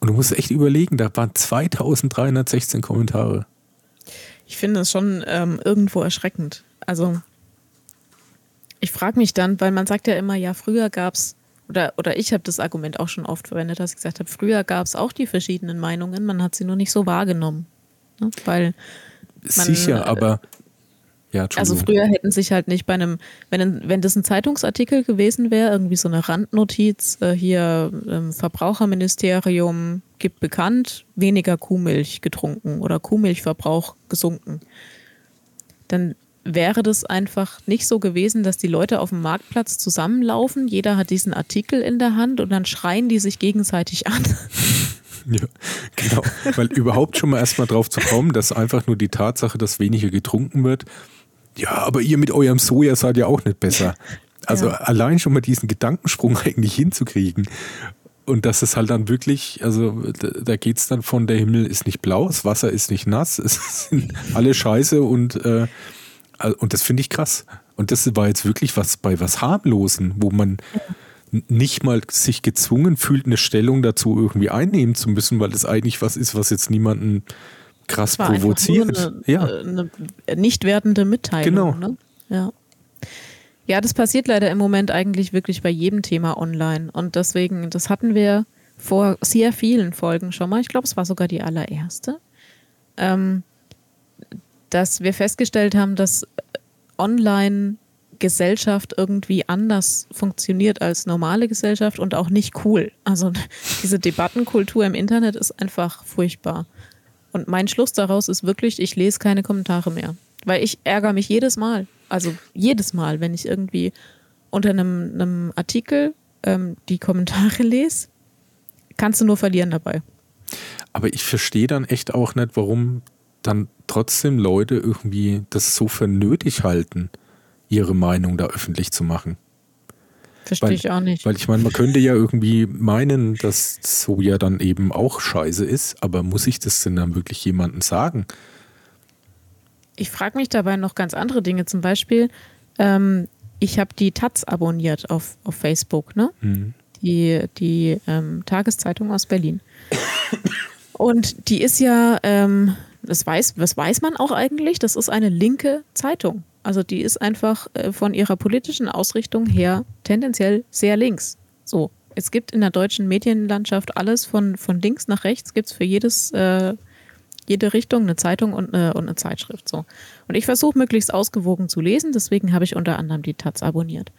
Und du musst echt überlegen, da waren 2316 Kommentare. Ich finde es schon ähm, irgendwo erschreckend. Also, ich frage mich dann, weil man sagt ja immer, ja, früher gab es, oder, oder ich habe das Argument auch schon oft verwendet, dass ich gesagt habe, früher gab es auch die verschiedenen Meinungen, man hat sie nur nicht so wahrgenommen. Ne? Weil man, Sicher, aber ja, also früher hätten sich halt nicht bei einem, wenn, wenn das ein Zeitungsartikel gewesen wäre, irgendwie so eine Randnotiz, äh, hier ähm, Verbraucherministerium gibt bekannt, weniger Kuhmilch getrunken oder Kuhmilchverbrauch gesunken, dann wäre das einfach nicht so gewesen, dass die Leute auf dem Marktplatz zusammenlaufen, jeder hat diesen Artikel in der Hand und dann schreien die sich gegenseitig an. Ja, genau. Weil überhaupt schon mal erstmal drauf zu kommen, dass einfach nur die Tatsache, dass weniger getrunken wird, ja, aber ihr mit eurem Soja seid ja auch nicht besser. Also ja. allein schon mal diesen Gedankensprung eigentlich hinzukriegen. Und das ist halt dann wirklich, also da geht es dann von der Himmel ist nicht blau, das Wasser ist nicht nass, es sind alle scheiße und, äh, und das finde ich krass. Und das war jetzt wirklich was bei was harmlosen, wo man nicht mal sich gezwungen fühlt, eine Stellung dazu irgendwie einnehmen zu müssen, weil das eigentlich was ist, was jetzt niemanden krass provoziert. Eine, ja. eine nicht werdende Mitteilung. Genau. Ne? Ja. ja, das passiert leider im Moment eigentlich wirklich bei jedem Thema online. Und deswegen, das hatten wir vor sehr vielen Folgen schon mal. Ich glaube, es war sogar die allererste. Ähm, dass wir festgestellt haben, dass online Gesellschaft irgendwie anders funktioniert als normale Gesellschaft und auch nicht cool. Also diese Debattenkultur im Internet ist einfach furchtbar. Und mein Schluss daraus ist wirklich, ich lese keine Kommentare mehr. Weil ich ärgere mich jedes Mal. Also jedes Mal, wenn ich irgendwie unter einem, einem Artikel ähm, die Kommentare lese, kannst du nur verlieren dabei. Aber ich verstehe dann echt auch nicht, warum dann trotzdem Leute irgendwie das so für nötig halten, ihre Meinung da öffentlich zu machen. Verstehe ich auch nicht. Weil ich meine, man könnte ja irgendwie meinen, dass Soja dann eben auch scheiße ist, aber muss ich das denn dann wirklich jemandem sagen? Ich frage mich dabei noch ganz andere Dinge. Zum Beispiel, ähm, ich habe die Taz abonniert auf, auf Facebook, ne? Mhm. die, die ähm, Tageszeitung aus Berlin. Und die ist ja, ähm, das, weiß, das weiß man auch eigentlich, das ist eine linke Zeitung. Also die ist einfach äh, von ihrer politischen Ausrichtung her tendenziell sehr links. So, es gibt in der deutschen Medienlandschaft alles von, von links nach rechts, gibt es für jedes, äh, jede Richtung eine Zeitung und eine, und eine Zeitschrift. So. Und ich versuche möglichst ausgewogen zu lesen, deswegen habe ich unter anderem die Taz abonniert.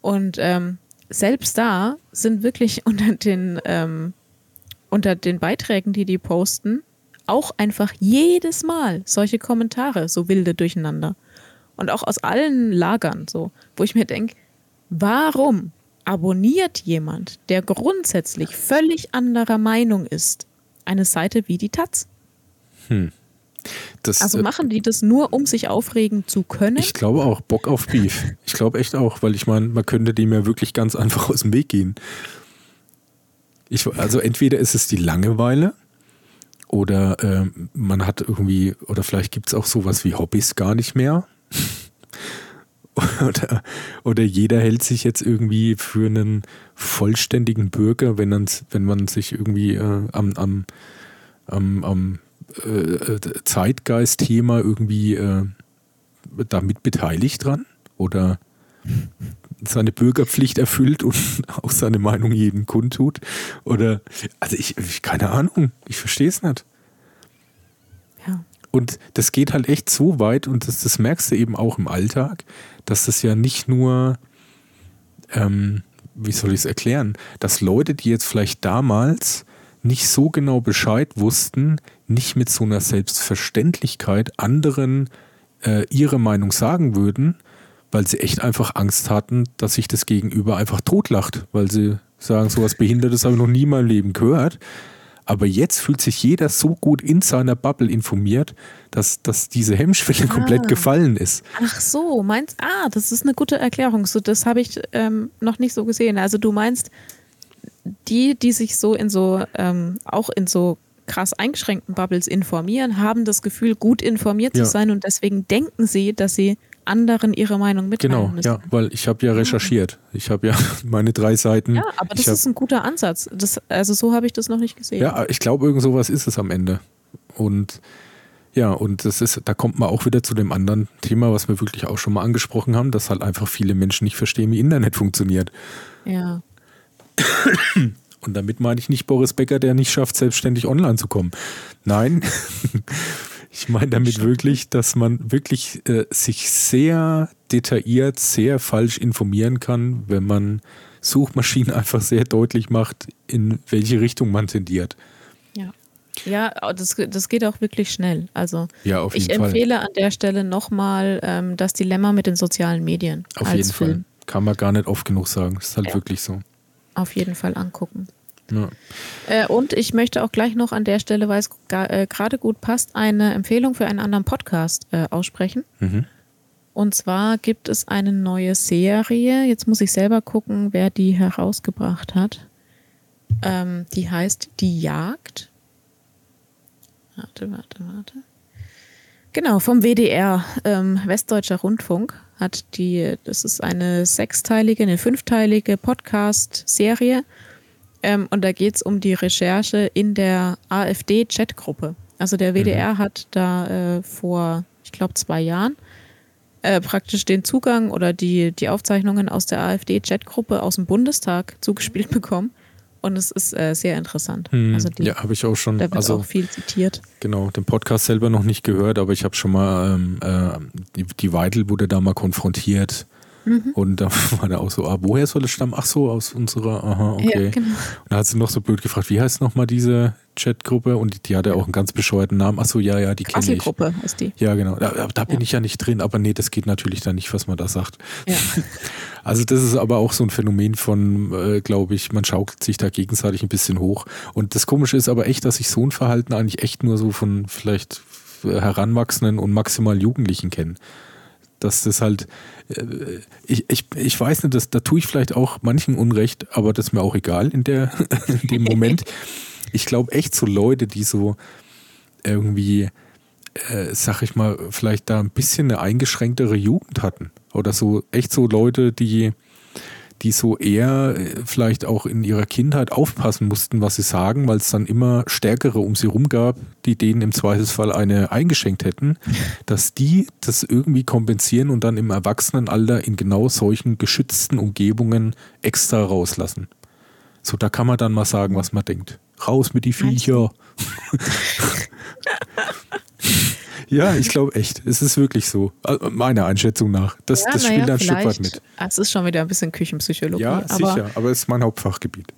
Und ähm, selbst da sind wirklich unter den, ähm, unter den Beiträgen, die die posten, auch einfach jedes Mal solche Kommentare, so wilde durcheinander. Und auch aus allen Lagern so, wo ich mir denke, warum abonniert jemand, der grundsätzlich völlig anderer Meinung ist, eine Seite wie die Taz? Hm. Das, also äh, machen die das nur, um sich aufregen zu können? Ich glaube auch, Bock auf Beef. Ich glaube echt auch, weil ich meine, man könnte dem ja wirklich ganz einfach aus dem Weg gehen. Ich, also entweder ist es die Langeweile oder äh, man hat irgendwie, oder vielleicht gibt es auch sowas wie Hobbys gar nicht mehr. oder, oder jeder hält sich jetzt irgendwie für einen vollständigen Bürger, wenn, wenn man sich irgendwie äh, am, am, am, am äh, Zeitgeist-Thema irgendwie äh, damit beteiligt dran oder seine Bürgerpflicht erfüllt und auch seine Meinung jedem kundtut. Oder, also ich, ich keine Ahnung, ich verstehe es nicht. Und das geht halt echt so weit und das, das merkst du eben auch im Alltag, dass das ja nicht nur, ähm, wie soll ich es erklären, dass Leute, die jetzt vielleicht damals nicht so genau Bescheid wussten, nicht mit so einer Selbstverständlichkeit anderen äh, ihre Meinung sagen würden, weil sie echt einfach Angst hatten, dass sich das Gegenüber einfach totlacht, weil sie sagen, so was Behindertes habe ich noch nie in meinem Leben gehört. Aber jetzt fühlt sich jeder so gut in seiner Bubble informiert, dass, dass diese Hemmschwelle ah. komplett gefallen ist. Ach so, meinst ah, das ist eine gute Erklärung. So, das habe ich ähm, noch nicht so gesehen. Also du meinst, die, die sich so in so, ähm, auch in so krass eingeschränkten Bubbles informieren, haben das Gefühl, gut informiert ja. zu sein und deswegen denken sie, dass sie anderen ihre Meinung mitteilen genau, müssen. ja, weil ich habe ja recherchiert. Ich habe ja meine drei Seiten. Ja, aber das ist ein guter Ansatz. Das, also so habe ich das noch nicht gesehen. Ja, ich glaube, irgend sowas ist es am Ende. Und ja, und das ist, da kommt man auch wieder zu dem anderen Thema, was wir wirklich auch schon mal angesprochen haben, dass halt einfach viele Menschen nicht verstehen, wie Internet funktioniert. Ja. Und damit meine ich nicht Boris Becker, der nicht schafft, selbstständig online zu kommen. Nein, Ich meine damit wirklich, dass man wirklich äh, sich sehr detailliert, sehr falsch informieren kann, wenn man Suchmaschinen einfach sehr deutlich macht, in welche Richtung man tendiert. Ja. Ja, das, das geht auch wirklich schnell. Also ja, auf jeden ich empfehle Fall. an der Stelle nochmal ähm, das Dilemma mit den sozialen Medien. Auf jeden Film. Fall. Kann man gar nicht oft genug sagen. Das ist halt ja. wirklich so. Auf jeden Fall angucken. Ja. Äh, und ich möchte auch gleich noch an der Stelle, weil es äh, gerade gut passt, eine Empfehlung für einen anderen Podcast äh, aussprechen. Mhm. Und zwar gibt es eine neue Serie. Jetzt muss ich selber gucken, wer die herausgebracht hat. Ähm, die heißt Die Jagd. Warte, warte, warte. Genau, vom WDR, ähm, Westdeutscher Rundfunk, hat die, das ist eine sechsteilige, eine fünfteilige Podcast-Serie ähm, und da geht es um die Recherche in der AfD-Chatgruppe. Also der WDR mhm. hat da äh, vor, ich glaube, zwei Jahren äh, praktisch den Zugang oder die, die Aufzeichnungen aus der AfD-Chatgruppe aus dem Bundestag zugespielt bekommen. Und es ist äh, sehr interessant. Hm, also die, ja, habe ich auch schon. Da wird also, auch viel zitiert. Genau, den Podcast selber noch nicht gehört, aber ich habe schon mal, ähm, äh, die, die Weidel wurde da mal konfrontiert Mhm. Und da war der auch so, ah, woher soll es stammen? Ach so, aus unserer, aha, okay. Ja, genau. Und da hat sie noch so blöd gefragt, wie heißt nochmal diese Chatgruppe? Und die, die hatte auch einen ganz bescheuerten Namen. Ach so, ja, ja, die kenne ich. Gruppe ist die. Ja, genau. Da, da bin ja. ich ja nicht drin, aber nee, das geht natürlich dann nicht, was man da sagt. Ja. Also das ist aber auch so ein Phänomen von, äh, glaube ich, man schaukelt sich da gegenseitig ein bisschen hoch. Und das Komische ist aber echt, dass ich so ein Verhalten eigentlich echt nur so von vielleicht Heranwachsenden und maximal Jugendlichen kenne dass das halt, äh, ich, ich, ich weiß nicht, dass, da tue ich vielleicht auch manchen Unrecht, aber das ist mir auch egal in, der, in dem Moment. Ich glaube echt so Leute, die so irgendwie, äh, sag ich mal, vielleicht da ein bisschen eine eingeschränktere Jugend hatten. Oder so echt so Leute, die, die so eher äh, vielleicht auch in ihrer Kindheit aufpassen mussten, was sie sagen, weil es dann immer Stärkere um sie rum gab, die denen im Zweifelsfall eine eingeschenkt hätten, dass die das irgendwie kompensieren und dann im Erwachsenenalter in genau solchen geschützten Umgebungen extra rauslassen. So, da kann man dann mal sagen, was man denkt. Raus mit die Viecher. Ja, ich glaube echt. Es ist wirklich so. Also, meiner Einschätzung nach. Das, ja, das spielt ja, ein Stück weit mit. Es ist schon wieder ein bisschen Küchenpsychologie. Ja, aber sicher, aber es ist mein Hauptfachgebiet.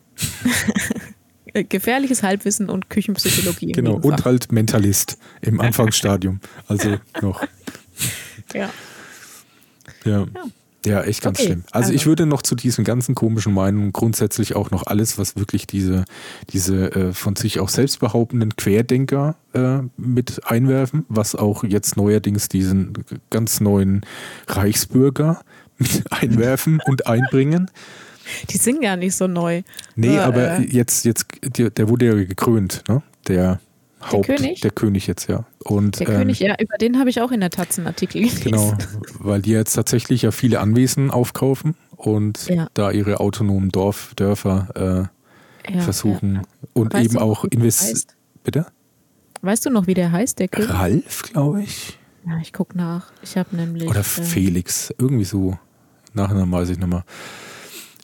Gefährliches Halbwissen und Küchenpsychologie. Genau, und halt Mentalist im Anfangsstadium. Also noch. Ja. Ja. ja. Ja, echt ganz okay, schlimm. Also, also, ich würde noch zu diesen ganzen komischen Meinungen grundsätzlich auch noch alles, was wirklich diese, diese äh, von sich auch selbst behauptenden Querdenker äh, mit einwerfen, was auch jetzt neuerdings diesen ganz neuen Reichsbürger mit einwerfen und einbringen. Die sind ja nicht so neu. Nee, aber, aber äh, jetzt, jetzt, der, der wurde ja gekrönt, ne? Der Haupt, der König? Der König jetzt, ja. Und, der ähm, König, ja, über den habe ich auch in der Taz einen Artikel gelesen. Genau, weil die jetzt tatsächlich ja viele Anwesen aufkaufen und ja. da ihre autonomen Dorf, Dörfer äh, ja, versuchen ja. und weißt eben auch investieren. Bitte? Weißt du noch, wie der heißt, der König? Ralf, glaube ich. Ja, ich gucke nach. Ich habe nämlich. Oder äh, Felix, irgendwie so. Nachher weiß ich mehr.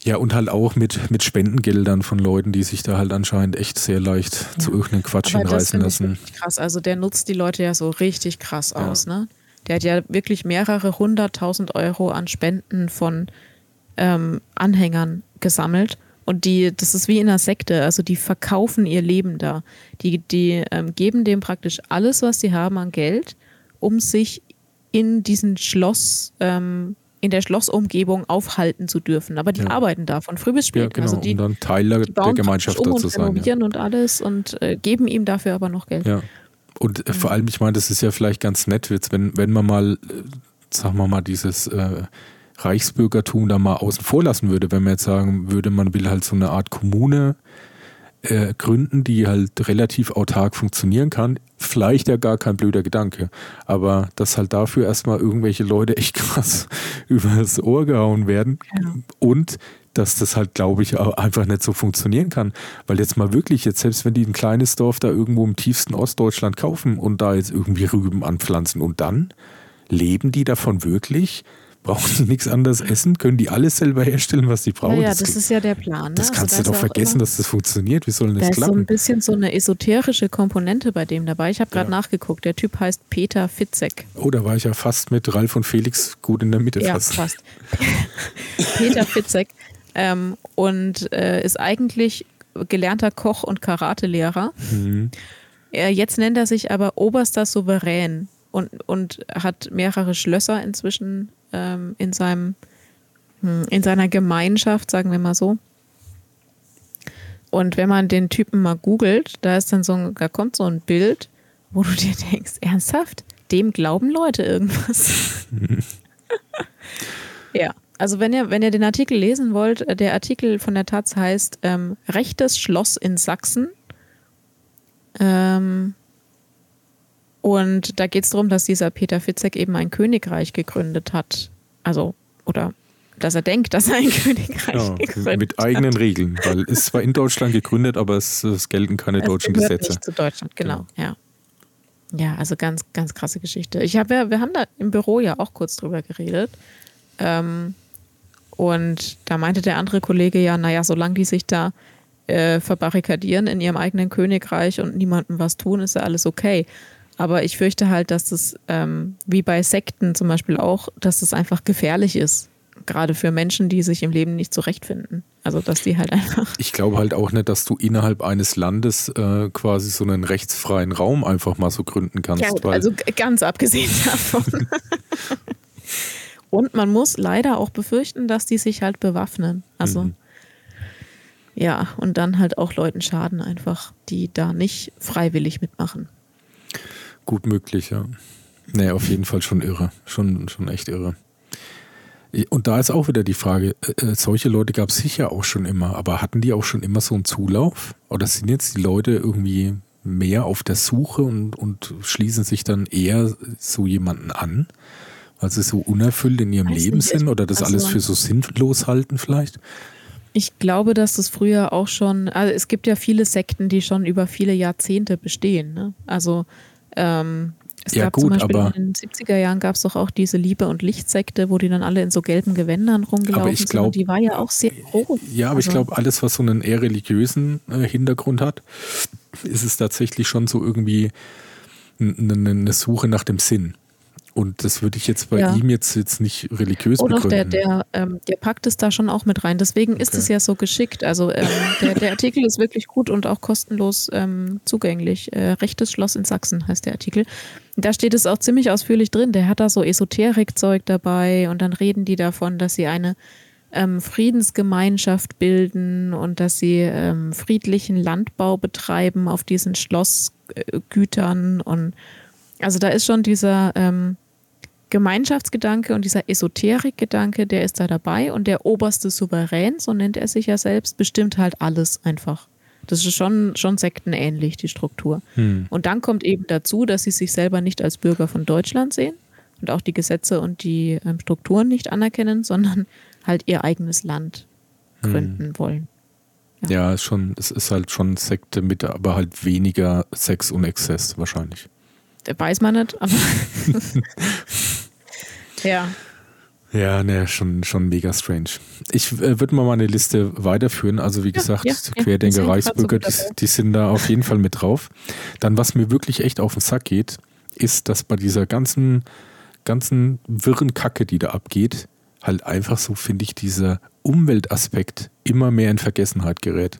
Ja, und halt auch mit, mit Spendengeldern von Leuten, die sich da halt anscheinend echt sehr leicht ja. zu irgendeinem Quatsch Aber hinreißen das lassen. Krass, also der nutzt die Leute ja so richtig krass ja. aus, ne? Der hat ja wirklich mehrere hunderttausend Euro an Spenden von ähm, Anhängern gesammelt. Und die, das ist wie in einer Sekte, also die verkaufen ihr Leben da. Die, die ähm, geben dem praktisch alles, was sie haben an Geld, um sich in diesen Schloss ähm, in der Schlossumgebung aufhalten zu dürfen. Aber die ja. arbeiten da von früh bis spät. Ja, genau. Also die, um dann Teil der, der Gemeinschaft um zu sein. Ja. und alles und äh, geben ihm dafür aber noch Geld. Ja. Und äh, vor allem, ich meine, das ist ja vielleicht ganz nett, wenn, wenn man mal, äh, sagen wir mal, dieses äh, Reichsbürgertum da mal außen vor lassen würde, wenn man jetzt sagen würde, man will halt so eine Art Kommune äh, gründen, die halt relativ autark funktionieren kann. Vielleicht ja gar kein blöder Gedanke. Aber dass halt dafür erstmal irgendwelche Leute echt krass übers Ohr gehauen werden. Ja. Und dass das halt, glaube ich, auch einfach nicht so funktionieren kann. Weil jetzt mal wirklich, jetzt selbst wenn die ein kleines Dorf da irgendwo im tiefsten Ostdeutschland kaufen und da jetzt irgendwie Rüben anpflanzen und dann leben die davon wirklich? Brauchen die nichts anderes essen, können die alles selber herstellen, was sie brauchen. Ja, das, das ist ja der Plan. Ne? Das kannst also, du doch vergessen, dass das funktioniert. Wie soll denn das da klappen? Da ist so ein bisschen so eine esoterische Komponente bei dem dabei. Ich habe gerade ja. nachgeguckt. Der Typ heißt Peter Fitzek. Oh, da war ich ja fast mit Ralf und Felix gut in der Mitte ja, fast. fast. Peter Fitzek ähm, und äh, ist eigentlich gelernter Koch und Karatelehrer. Mhm. Er, jetzt nennt er sich aber oberster Souverän und, und hat mehrere Schlösser inzwischen ähm, in seinem hm, in seiner Gemeinschaft, sagen wir mal so. Und wenn man den Typen mal googelt, da ist dann so ein, da kommt so ein Bild, wo du dir denkst, ernsthaft, dem glauben Leute irgendwas. ja, also wenn ihr, wenn ihr den Artikel lesen wollt, äh, der Artikel von der Taz heißt ähm, Rechtes Schloss in Sachsen. Ähm, und da geht es darum, dass dieser Peter Fitzek eben ein Königreich gegründet hat. Also, oder dass er denkt, dass er ein Königreich ja, gegründet hat. Mit eigenen hat. Regeln, weil es zwar in Deutschland gegründet, aber es, es gelten keine es deutschen Gesetze. Nicht zu Deutschland, genau, genau, ja. Ja, also ganz, ganz krasse Geschichte. Ich habe ja, wir haben da im Büro ja auch kurz drüber geredet. Ähm, und da meinte der andere Kollege ja, naja, solange die sich da äh, verbarrikadieren in ihrem eigenen Königreich und niemandem was tun, ist ja alles okay. Aber ich fürchte halt, dass das, ähm, wie bei Sekten zum Beispiel auch, dass das einfach gefährlich ist. Gerade für Menschen, die sich im Leben nicht zurechtfinden. Also, dass die halt einfach. Ich glaube halt auch nicht, dass du innerhalb eines Landes äh, quasi so einen rechtsfreien Raum einfach mal so gründen kannst. Ja, also ganz abgesehen davon. Und man muss leider auch befürchten, dass die sich halt bewaffnen. Also. Mhm. Ja, und dann halt auch Leuten schaden einfach, die da nicht freiwillig mitmachen. Gut möglich, ja. Nee, auf jeden Fall schon irre. Schon, schon echt irre. Und da ist auch wieder die Frage, äh, äh solche Leute gab es sicher auch schon immer, aber hatten die auch schon immer so einen Zulauf? Oder sind jetzt die Leute irgendwie mehr auf der Suche und, und schließen sich dann eher so jemanden an? Weil sie so unerfüllt in ihrem Weiß Leben nicht, sind oder das also- alles für so sinnlos halten vielleicht? Ich glaube, dass das früher auch schon, also es gibt ja viele Sekten, die schon über viele Jahrzehnte bestehen. Ne? Also ähm, es Ja, gab gut, zum Beispiel aber- in den 70er Jahren gab es doch auch diese Liebe- und Lichtsekte, wo die dann alle in so gelben Gewändern rumgelaufen Aber ich sind. glaub- Und die war ja auch sehr groß. Ja, aber ich Also- glaube, alles, was so einen eher religiösen äh, Hintergrund hat, ist es tatsächlich schon so irgendwie eine, eine Suche nach dem Sinn. Und das würde ich jetzt bei Ja. ihm jetzt, jetzt nicht religiös Oh doch, der, begründen. der, ähm, der packt es da schon auch mit rein. Deswegen ist Okay. es ja so geschickt. Also ähm, der, der Artikel ist wirklich gut und auch kostenlos ähm, zugänglich. Äh, Rechtes Schloss in Sachsen heißt der Artikel. Da steht es auch ziemlich ausführlich drin. Der hat da so Esoterikzeug dabei und dann reden die davon, dass sie eine ähm, Friedensgemeinschaft bilden und dass sie ähm, friedlichen Landbau betreiben auf diesen Schlossgütern. Und also da ist schon dieser ähm, Gemeinschaftsgedanke und dieser Esoterikgedanke, der ist da dabei und der oberste Souverän, so nennt er sich ja selbst, bestimmt halt alles einfach. Das ist schon, schon sektenähnlich, die Struktur. Hm. Und dann kommt eben dazu, dass sie sich selber nicht als Bürger von Deutschland sehen und auch die Gesetze und die ähm, Strukturen nicht anerkennen, sondern halt ihr eigenes Land gründen wollen. Ja, ist schon, es ist halt schon Sekte mit, aber halt weniger Sex und Exzess wahrscheinlich. Weiß man nicht, aber ja. Ja, ne, schon, schon mega strange. Ich äh, würde mal meine Liste weiterführen. Also wie gesagt, ja, ja. Querdenker, sind Reichsbürger, so die, die sind da auf jeden Fall mit drauf. Dann, was mir wirklich echt auf den Sack geht, ist, dass bei dieser ganzen, ganzen wirren Kacke, die da abgeht, halt einfach so, finde ich, dieser Umweltaspekt immer mehr in Vergessenheit gerät.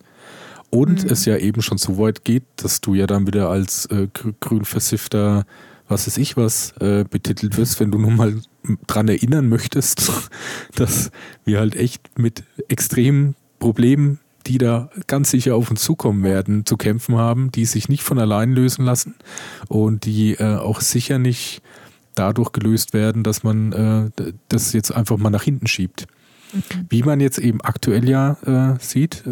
Und Mhm. es ja eben schon so weit geht, dass du ja dann wieder als äh, grü- grün versiffter, was weiß ich was, äh, betitelt wirst, wenn du nur mal dran erinnern möchtest, dass wir halt echt mit extremen Problemen, die da ganz sicher auf uns zukommen werden, zu kämpfen haben, die sich nicht von allein lösen lassen und die äh, auch sicher nicht dadurch gelöst werden, dass man äh, das jetzt einfach mal nach hinten schiebt. Wie man jetzt eben aktuell ja äh, sieht,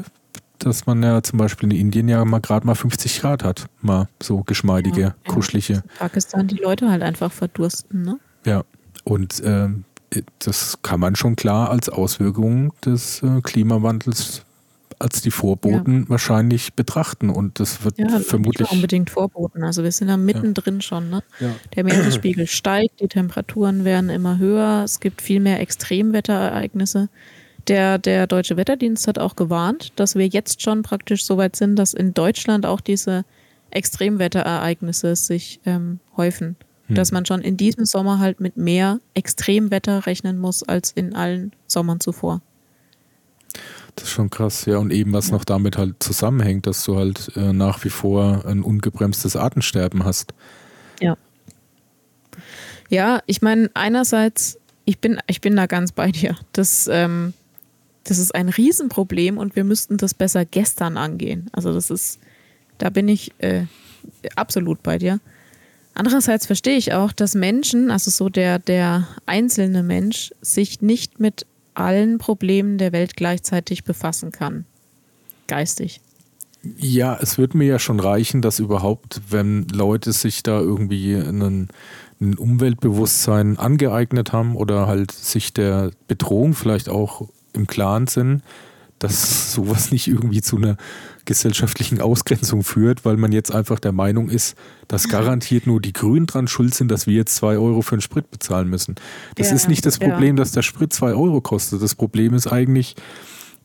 dass man ja zum Beispiel in Indien ja mal gerade mal 50 Grad hat. Mal so geschmeidige, Ja, kuschelige. Pakistan die Leute halt einfach verdursten, ne? Ja. Und ähm, das kann man schon klar als Auswirkung des äh, Klimawandels als die Vorboten wahrscheinlich betrachten. Und das wird Ja, nicht vermutlich. mal unbedingt Vorboten. Also wir sind da mittendrin schon, ne? Ja. Der Meeresspiegel steigt, die Temperaturen werden immer höher, es gibt viel mehr Extremwetterereignisse. Der, der Deutsche Wetterdienst hat auch gewarnt, dass wir jetzt schon praktisch so weit sind, dass in Deutschland auch diese Extremwetterereignisse sich ähm, häufen. Hm. Dass man schon in diesem Sommer halt mit mehr Extremwetter rechnen muss als in allen Sommern zuvor. Das ist schon krass, ja. Und eben was noch damit halt zusammenhängt, dass du halt äh, nach wie vor ein ungebremstes Artensterben hast. Ja. Ja, ich meine, einerseits, ich bin, ich bin da ganz bei dir. Das, ähm, das ist ein Riesenproblem und wir müssten das besser gestern angehen. Also das ist, da bin ich äh, absolut bei dir. Andererseits verstehe ich auch, dass Menschen, also so der, der einzelne Mensch, sich nicht mit allen Problemen der Welt gleichzeitig befassen kann. Geistig. Ja, es wird mir ja schon reichen, dass überhaupt, wenn Leute sich da irgendwie einen, ein Umweltbewusstsein angeeignet haben oder halt sich der Bedrohung vielleicht auch im Klaren sind, dass sowas nicht irgendwie zu einer gesellschaftlichen Ausgrenzung führt, weil man jetzt einfach der Meinung ist, dass garantiert nur die Grünen dran schuld sind, dass wir jetzt zwei Euro für den Sprit bezahlen müssen. Das Ja, ist nicht das ja. Problem, dass der Sprit zwei Euro kostet. Das Problem ist eigentlich,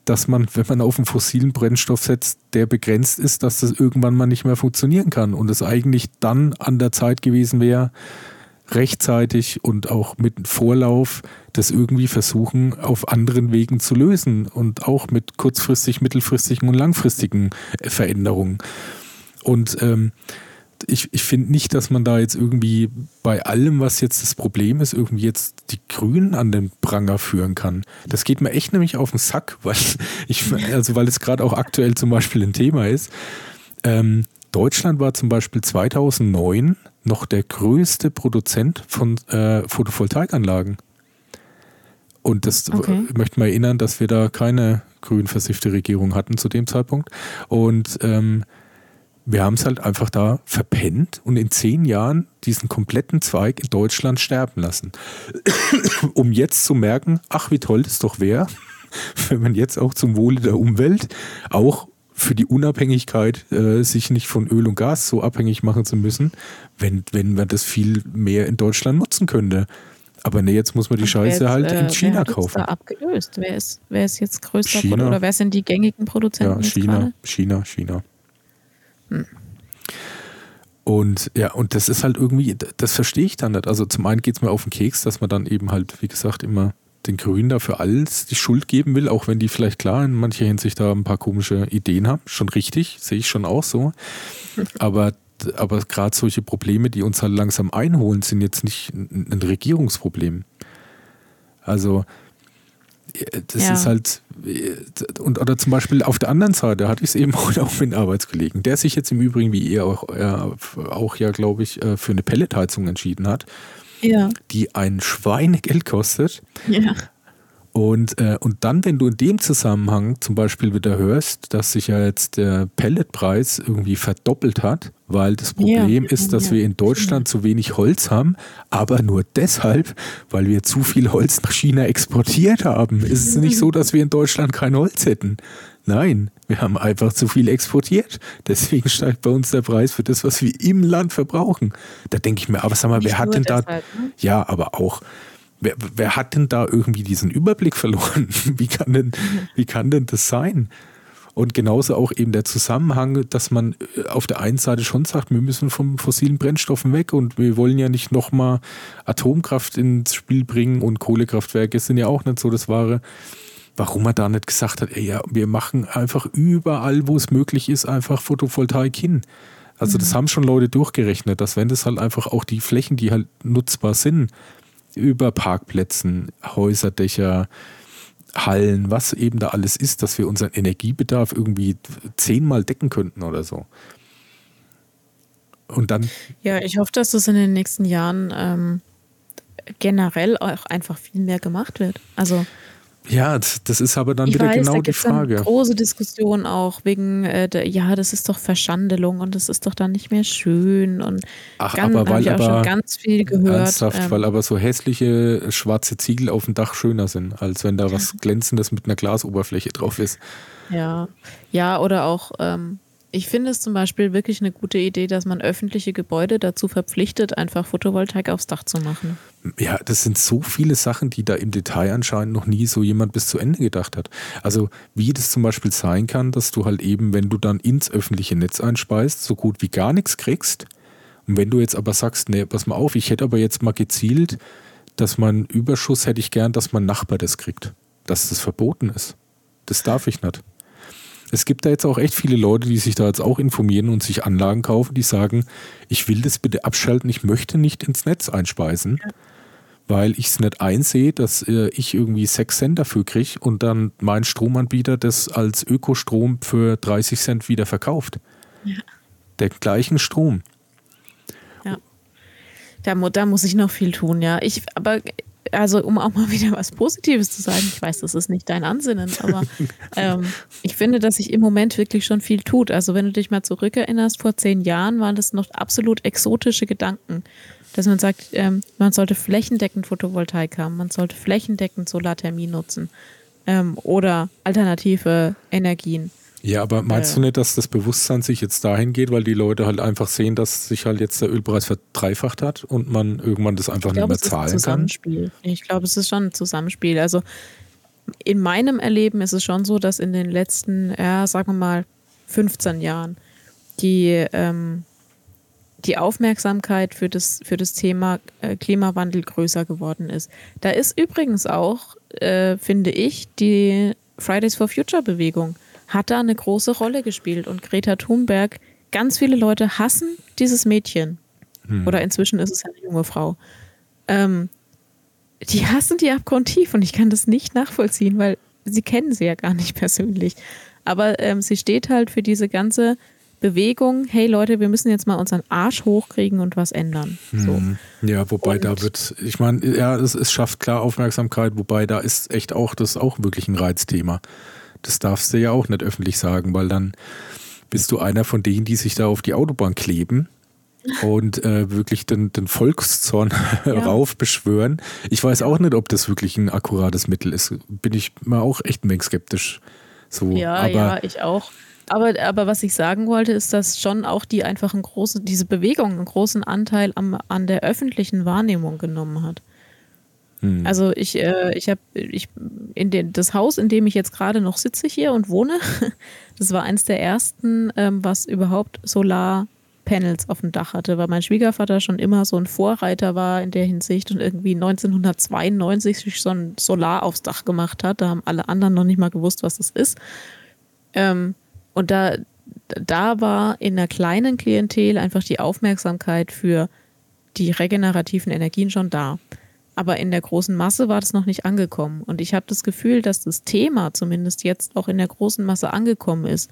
dass man, wenn man auf einen fossilen Brennstoff setzt, der begrenzt ist, dass das irgendwann mal nicht mehr funktionieren kann und es eigentlich dann an der Zeit gewesen wäre, rechtzeitig und auch mit Vorlauf das irgendwie versuchen, auf anderen Wegen zu lösen und auch mit kurzfristig, mittelfristigen und langfristigen äh, Veränderungen. Und ähm, ich, ich finde nicht, dass man da jetzt irgendwie bei allem, was jetzt das Problem ist, irgendwie jetzt die Grünen an den Pranger führen kann. Das geht mir echt nämlich auf den Sack, weil ich, also weil es gerade auch aktuell zum Beispiel ein Thema ist. Ähm, Deutschland war zum Beispiel 2009 noch der größte Produzent von äh, Photovoltaikanlagen. Und das Okay. ich möchte mal erinnern, dass wir da keine grün versiffte Regierung hatten zu dem Zeitpunkt. Und ähm, wir haben es halt einfach da verpennt und in zehn Jahren diesen kompletten Zweig in Deutschland sterben lassen. um jetzt zu merken, ach, wie toll das doch wäre, wenn man jetzt auch zum Wohle der Umwelt auch für die Unabhängigkeit, äh, sich nicht von Öl und Gas so abhängig machen zu müssen, wenn, wenn man das viel mehr in Deutschland nutzen könnte. Aber nee, jetzt muss man die Scheiße jetzt, halt in äh, China wer kaufen. Da abgelöst? Wer ist, wer ist jetzt größter China. oder wer sind die gängigen Produzenten? Ja, China, China, China. Hm. Und ja, und das ist halt irgendwie, das verstehe ich dann nicht. Also zum einen geht es mir auf den Keks, dass man dann eben halt, wie gesagt, immer den Grünen dafür alles die Schuld geben will, auch wenn die vielleicht klar in mancher Hinsicht da ein paar komische Ideen haben. Schon richtig, sehe ich schon auch so. Aber, aber gerade solche Probleme, die uns halt langsam einholen, sind jetzt nicht ein, Regierungsproblem. Also das ja. ist halt, und oder zum Beispiel auf der anderen Seite hatte ich es eben auch mit einem Arbeitskollegen, der sich jetzt im Übrigen, wie ihr auch, er auch ja, glaube ich, äh, für eine Pelletheizung entschieden hat, ja. die ein Schweinegeld kostet. Ja. Und, äh, und dann, wenn du in dem Zusammenhang zum Beispiel wieder hörst, dass sich ja jetzt der Pelletpreis irgendwie verdoppelt hat, weil das Problem ja, ist, dass ja. wir in Deutschland zu wenig Holz haben, aber nur deshalb, weil wir zu viel Holz nach China exportiert haben. Ist es nicht so, dass wir in Deutschland kein Holz hätten? Nein, wir haben einfach zu viel exportiert. Deswegen steigt bei uns der Preis für das, was wir im Land verbrauchen. Da denke ich mir, aber sag mal, nicht wer hat denn deshalb, da. Ne? Ja, aber auch Wer, wer hat denn da irgendwie diesen Überblick verloren? Wie kann denn, wie kann denn das sein? Und genauso auch eben der Zusammenhang, dass man äh, auf der einen Seite schon sagt, wir müssen vom fossilen Brennstoffen weg und wir wollen ja nicht nochmal Atomkraft ins Spiel bringen und Kohlekraftwerke sind ja auch nicht so das Wahre. Warum man da nicht gesagt hat, ey, ja, wir machen einfach überall, wo es möglich ist, einfach Photovoltaik hin. Also das mhm. haben schon Leute durchgerechnet, dass wenn das halt einfach auch die Flächen, die halt nutzbar sind, über Parkplätzen, Häuserdächer, Hallen, was eben da alles ist, dass wir unseren Energiebedarf irgendwie zehnmal decken könnten oder so. Und dann. Ja, ich hoffe, dass das in den nächsten Jahren ähm, generell auch einfach viel mehr gemacht wird. Also ja, das ist aber dann ich wieder weiß, genau da die Frage. Dann große Diskussion auch wegen, äh, der, ja, das ist doch Verschandelung und das ist doch dann nicht mehr schön und Ach, ganz, aber weil ich aber schon ganz viel gehört. Ernsthaft, ähm, weil aber so hässliche schwarze Ziegel auf dem Dach schöner sind, als wenn da was glänzendes mit einer Glasoberfläche drauf ist. Ja, ja, oder auch ähm, ich finde es zum Beispiel wirklich eine gute Idee, dass man öffentliche Gebäude dazu verpflichtet, einfach Photovoltaik aufs Dach zu machen. Ja, das sind so viele Sachen, die da im Detail anscheinend noch nie so jemand bis zu Ende gedacht hat. Also wie das zum Beispiel sein kann, dass du halt eben, wenn du dann ins öffentliche Netz einspeist, so gut wie gar nichts kriegst. Und wenn du jetzt aber sagst, nee, pass mal auf, ich hätte aber jetzt mal gezielt, dass man Überschuss hätte ich gern, dass mein Nachbar das kriegt. Dass das verboten ist. Das darf ich nicht. Es gibt da jetzt auch echt viele Leute, die sich da jetzt auch informieren und sich Anlagen kaufen, die sagen, ich will das bitte abschalten, ich möchte nicht ins Netz einspeisen, weil ich es nicht einsehe, dass äh, ich irgendwie 6 Cent dafür kriege und dann mein Stromanbieter das als Ökostrom für 30 Cent wieder verkauft. Ja. Der gleichen Strom. Ja. Da, da muss ich noch viel tun, ja. Ich, aber also um auch mal wieder was Positives zu sagen, ich weiß, das ist nicht dein Ansinnen, aber ähm, ich finde, dass sich im Moment wirklich schon viel tut. Also wenn du dich mal zurückerinnerst, vor zehn Jahren waren das noch absolut exotische Gedanken, dass man sagt, ähm, man sollte flächendeckend Photovoltaik haben, man sollte flächendeckend Solarthermie nutzen ähm, oder alternative Energien. Ja, aber meinst du nicht, dass das Bewusstsein sich jetzt dahin geht, weil die Leute halt einfach sehen, dass sich halt jetzt der Ölpreis verdreifacht hat und man irgendwann das einfach glaub, nicht mehr zahlen ist ein Zusammenspiel. kann? Ich glaube, es ist schon ein Zusammenspiel. Also in meinem Erleben ist es schon so, dass in den letzten, ja, sagen wir mal, 15 Jahren die, ähm, die Aufmerksamkeit für das, für das Thema äh, Klimawandel größer geworden ist. Da ist übrigens auch, äh, finde ich, die Fridays for Future Bewegung hat da eine große Rolle gespielt. Und Greta Thunberg, ganz viele Leute hassen dieses Mädchen. Hm. Oder inzwischen ist es eine junge Frau. Ähm, die hassen die abgrundtief und ich kann das nicht nachvollziehen, weil sie kennen sie ja gar nicht persönlich. Aber ähm, sie steht halt für diese ganze Bewegung, hey Leute, wir müssen jetzt mal unseren Arsch hochkriegen und was ändern. So. Hm. Ja, wobei und da wird, ich meine, ja, es, es schafft klar Aufmerksamkeit, wobei da ist echt auch, das ist auch wirklich ein Reizthema. Das darfst du ja auch nicht öffentlich sagen, weil dann bist du einer von denen, die sich da auf die Autobahn kleben und äh, wirklich den, den Volkszorn ja. raufbeschwören. Ich weiß auch nicht, ob das wirklich ein akkurates Mittel ist. Bin ich mal auch echt ein wenig skeptisch. So, ja, aber, ja, ich auch. Aber, aber was ich sagen wollte, ist, dass schon auch die einfach einen großen, diese Bewegung einen großen Anteil am, an der öffentlichen Wahrnehmung genommen hat. Hm. Also ich, äh, ich habe ich, in den, das Haus, in dem ich jetzt gerade noch sitze hier und wohne, das war eins der ersten, ähm, was überhaupt Solarpanels auf dem Dach hatte, weil mein Schwiegervater schon immer so ein Vorreiter war in der Hinsicht und irgendwie 1992 sich so ein Solar aufs Dach gemacht hat. Da haben alle anderen noch nicht mal gewusst, was das ist. Ähm, und da, da war in einer kleinen Klientel einfach die Aufmerksamkeit für die regenerativen Energien schon da. Aber in der großen Masse war das noch nicht angekommen. Und ich habe das Gefühl, dass das Thema zumindest jetzt auch in der großen Masse angekommen ist.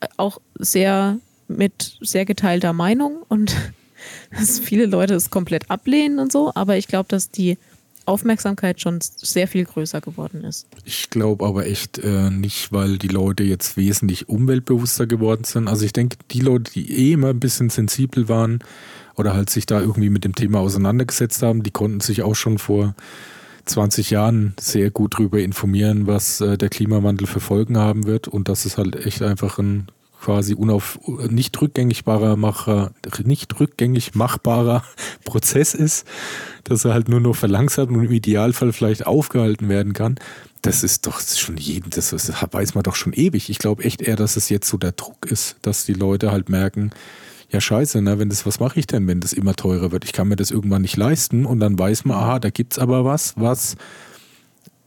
Äh, auch sehr mit sehr geteilter Meinung und dass viele Leute es komplett ablehnen und so. Aber ich glaube, dass die Aufmerksamkeit schon sehr viel größer geworden ist. Ich glaube aber echt äh, nicht, weil die Leute jetzt wesentlich umweltbewusster geworden sind. Also ich denke, die Leute, die eh immer ein bisschen sensibel waren oder halt sich da irgendwie mit dem Thema auseinandergesetzt haben, die konnten sich auch schon vor 20 Jahren sehr gut darüber informieren, was äh, der Klimawandel für Folgen haben wird und dass es halt echt einfach ein quasi unauf, nicht rückgängigbarer Macher, nicht rückgängig machbarer Prozess ist, dass er halt nur noch verlangsamt und im Idealfall vielleicht aufgehalten werden kann. Das ist doch schon jeden, das, das weiß man doch schon ewig. Ich glaube echt eher, dass es jetzt so der Druck ist, dass die Leute halt merken, ja scheiße, ne, wenn das, was mache ich denn, wenn das immer teurer wird? Ich kann mir das irgendwann nicht leisten und dann weiß man, aha, da gibt es aber was, was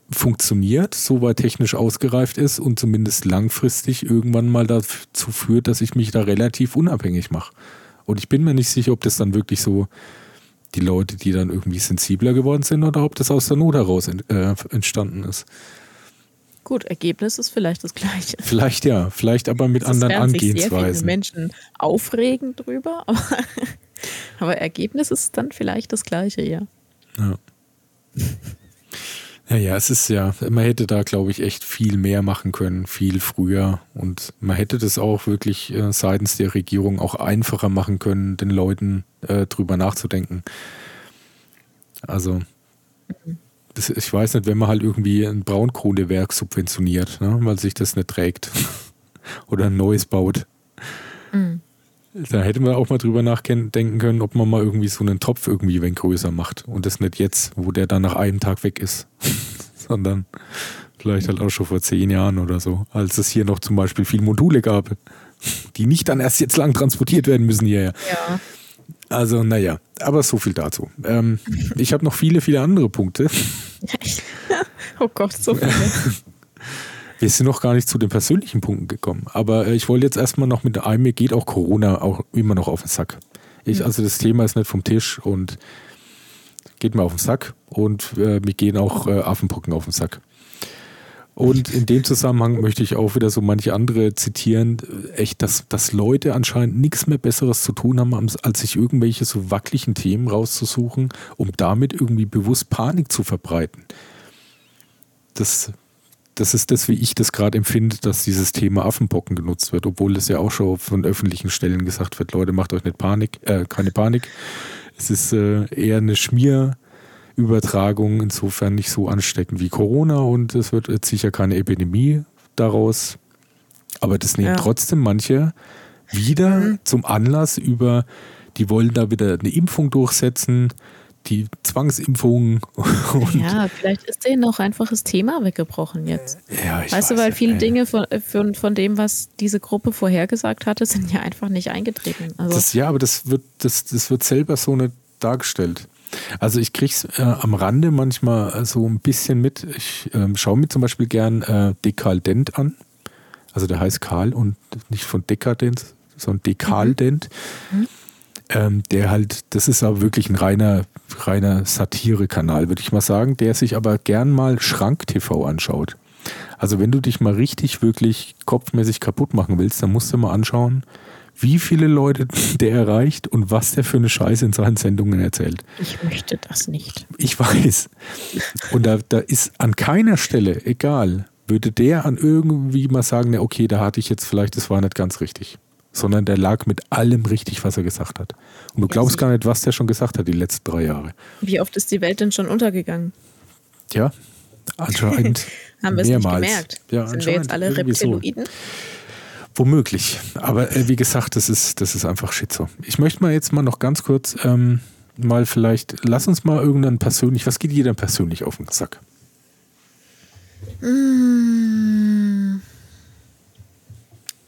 funktioniert, soweit technisch ausgereift ist und zumindest langfristig irgendwann mal dazu führt, dass ich mich da relativ unabhängig mache. Und ich bin mir nicht sicher, ob das dann wirklich so die Leute, die dann irgendwie sensibler geworden sind oder ob das aus der Not heraus äh, entstanden ist. Gut, Ergebnis ist vielleicht das gleiche. Vielleicht ja, vielleicht aber mit das anderen Angehensweisen. Sehr viele Menschen aufregen drüber, aber, aber Ergebnis ist dann vielleicht das gleiche, ja. Ja. Ja, ja, es ist ja, man hätte da, glaube ich, echt viel mehr machen können, viel früher. Und man hätte das auch wirklich äh, seitens der Regierung auch einfacher machen können, den Leuten äh, drüber nachzudenken. Also, das, ich weiß nicht, wenn man halt irgendwie ein Braunkohlewerk subventioniert, ne, weil sich das nicht trägt oder ein neues baut. Mhm. Da hätte man auch mal drüber nachdenken können, ob man mal irgendwie so einen Topf irgendwie wenn größer macht. Und das nicht jetzt, wo der dann nach einem Tag weg ist, sondern vielleicht halt auch schon vor zehn Jahren oder so, als es hier noch zum Beispiel viele Module gab, die nicht dann erst jetzt lang transportiert werden müssen hierher. Ja. Also, naja, aber so viel dazu. Ähm, ich habe noch viele, viele andere Punkte. oh Gott, so viele. Wir sind noch gar nicht zu den persönlichen Punkten gekommen. Aber äh, ich wollte jetzt erstmal noch mit einem, mir geht auch Corona auch immer noch auf den Sack. Ich, also das Thema ist nicht vom Tisch und geht mir auf den Sack und äh, mir gehen auch äh, Affenpocken auf den Sack. Und in dem Zusammenhang möchte ich auch wieder so manche andere zitieren, echt, dass, dass Leute anscheinend nichts mehr Besseres zu tun haben, als sich irgendwelche so wackeligen Themen rauszusuchen, um damit irgendwie bewusst Panik zu verbreiten. Das das ist das, wie ich das gerade empfinde, dass dieses Thema Affenpocken genutzt wird, obwohl es ja auch schon von öffentlichen Stellen gesagt wird, Leute, macht euch nicht Panik, äh, keine Panik. Es ist äh, eher eine Schmierübertragung, insofern nicht so ansteckend wie Corona und es wird jetzt sicher keine Epidemie daraus. Aber das nehmen ja. trotzdem manche wieder mhm. zum Anlass über, die wollen da wieder eine Impfung durchsetzen die Zwangsimpfungen. ja, vielleicht ist denen auch einfach das Thema weggebrochen jetzt. Ja, ich weißt weiß du, weil viele ey. Dinge von, von, von dem, was diese Gruppe vorhergesagt hatte, sind ja einfach nicht eingetreten. Also das, ja, aber das wird, das, das wird selber so nicht dargestellt. Also ich kriege es äh, am Rande manchmal so ein bisschen mit. Ich äh, schaue mir zum Beispiel gern äh, Dekaldent an. Also der heißt Karl und nicht von Dekadent, sondern Dekaldent. Mhm. Mhm ähm, der halt, das ist aber wirklich ein reiner, reiner Satire-Kanal, würde ich mal sagen, der sich aber gern mal Schrank-TV anschaut. Also wenn du dich mal richtig, wirklich kopfmäßig kaputt machen willst, dann musst du mal anschauen, wie viele Leute der erreicht und was der für eine Scheiße in seinen Sendungen erzählt. Ich möchte das nicht. Ich weiß. Und da, da ist an keiner Stelle, egal würde der an irgendwie mal sagen, na okay, da hatte ich jetzt vielleicht, das war nicht ganz richtig. Sondern der lag mit allem richtig, was er gesagt hat. Und du glaubst gar nicht, was der schon gesagt hat die letzten drei Jahre. Wie oft ist die Welt denn schon untergegangen? Ja, anscheinend. Haben wir es nicht gemerkt? Ja, Sind wir jetzt alle Reptiloiden? So. Womöglich. Aber äh, wie gesagt, das ist, das ist einfach Schizo. Ich möchte mal jetzt mal noch ganz kurz ähm, mal vielleicht, lass uns mal irgendeinen persönlich, was geht jeder persönlich auf den Sack? Mmh.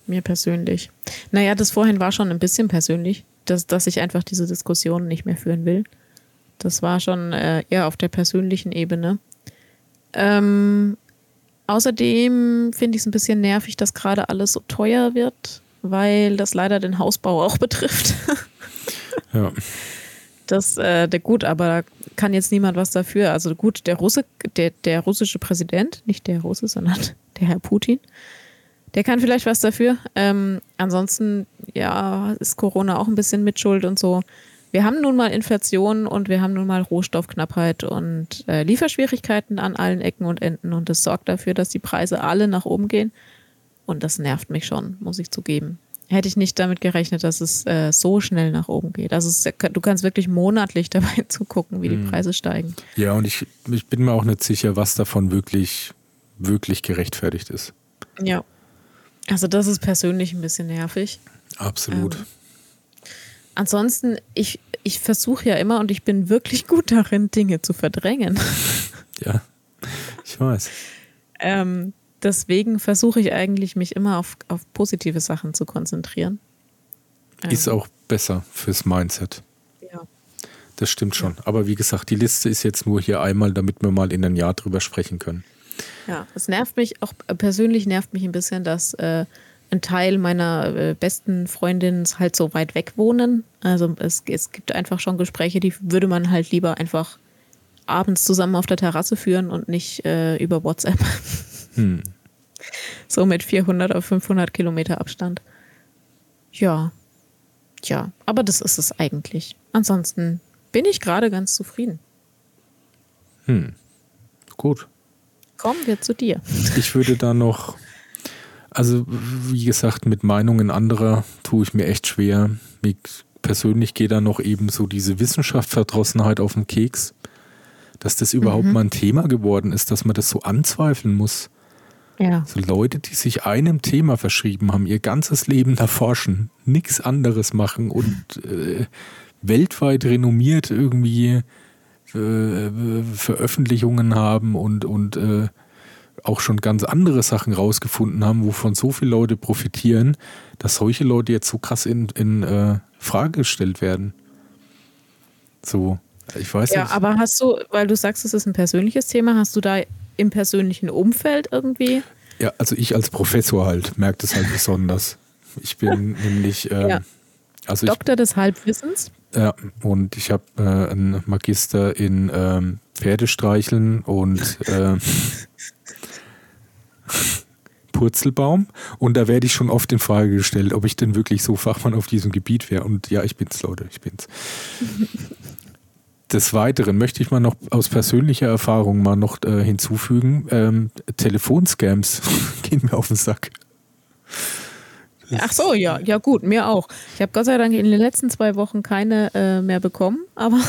Mir persönlich. Naja, das vorhin war schon ein bisschen persönlich, dass, dass ich einfach diese Diskussion nicht mehr führen will. Das war schon äh, eher auf der persönlichen Ebene. Ähm, außerdem finde ich es ein bisschen nervig, dass gerade alles so teuer wird, weil das leider den Hausbau auch betrifft. ja. Das, äh, der gut, aber da kann jetzt niemand was dafür. Also gut, der Russe, der, der russische Präsident, nicht der Russe, sondern der Herr Putin, der kann vielleicht was dafür. Ähm, ansonsten, ja, ist Corona auch ein bisschen Mitschuld und so. Wir haben nun mal Inflation und wir haben nun mal Rohstoffknappheit und äh, Lieferschwierigkeiten an allen Ecken und Enden und das sorgt dafür, dass die Preise alle nach oben gehen. Und das nervt mich schon, muss ich zugeben hätte ich nicht damit gerechnet, dass es äh, so schnell nach oben geht. Also es, du kannst wirklich monatlich dabei zugucken, wie die mhm. Preise steigen. Ja, und ich, ich bin mir auch nicht sicher, was davon wirklich, wirklich gerechtfertigt ist. Ja. Also das ist persönlich ein bisschen nervig. Absolut. Ähm, ansonsten, ich, ich versuche ja immer und ich bin wirklich gut darin, Dinge zu verdrängen. Ja, ich weiß. ähm, deswegen versuche ich eigentlich, mich immer auf, auf positive Sachen zu konzentrieren. Ist ähm. auch besser fürs Mindset. Ja. Das stimmt schon. Ja. Aber wie gesagt, die Liste ist jetzt nur hier einmal, damit wir mal in ein Jahr drüber sprechen können. Ja, es nervt mich, auch persönlich nervt mich ein bisschen, dass äh, ein Teil meiner äh, besten Freundinnen halt so weit weg wohnen. Also es, es gibt einfach schon Gespräche, die würde man halt lieber einfach abends zusammen auf der Terrasse führen und nicht äh, über WhatsApp. Hm. So mit 400 auf 500 Kilometer Abstand. Ja. Ja, aber das ist es eigentlich. Ansonsten bin ich gerade ganz zufrieden. Hm. Gut. Kommen wir zu dir. Ich würde da noch, also wie gesagt, mit Meinungen anderer tue ich mir echt schwer. Ich persönlich gehe da noch eben so diese Wissenschaftsverdrossenheit auf den Keks, dass das überhaupt mhm. mal ein Thema geworden ist, dass man das so anzweifeln muss. Ja. So Leute, die sich einem Thema verschrieben haben, ihr ganzes Leben erforschen, nichts anderes machen und äh, weltweit renommiert irgendwie äh, Veröffentlichungen haben und, und äh, auch schon ganz andere Sachen rausgefunden haben, wovon so viele Leute profitieren, dass solche Leute jetzt so krass in, in äh, Frage gestellt werden. So, ich weiß ja, nicht. Ja, aber hast du, weil du sagst, es ist ein persönliches Thema, hast du da im persönlichen Umfeld irgendwie? Ja, also ich als Professor halt merke das halt besonders. Ich bin nämlich ähm, ja. also Doktor des Halbwissens. Ja, und ich habe äh, einen Magister in ähm, Pferdestreicheln und äh, Purzelbaum. Und da werde ich schon oft in Frage gestellt, ob ich denn wirklich so Fachmann auf diesem Gebiet wäre. Und ja, ich bin's, Leute, ich bin's. Des Weiteren möchte ich mal noch aus persönlicher Erfahrung mal noch äh, hinzufügen, ähm, Telefonscams gehen mir auf den Sack. Ach so, ja, ja gut, mir auch. Ich habe Gott sei Dank in den letzten zwei Wochen keine äh, mehr bekommen, aber,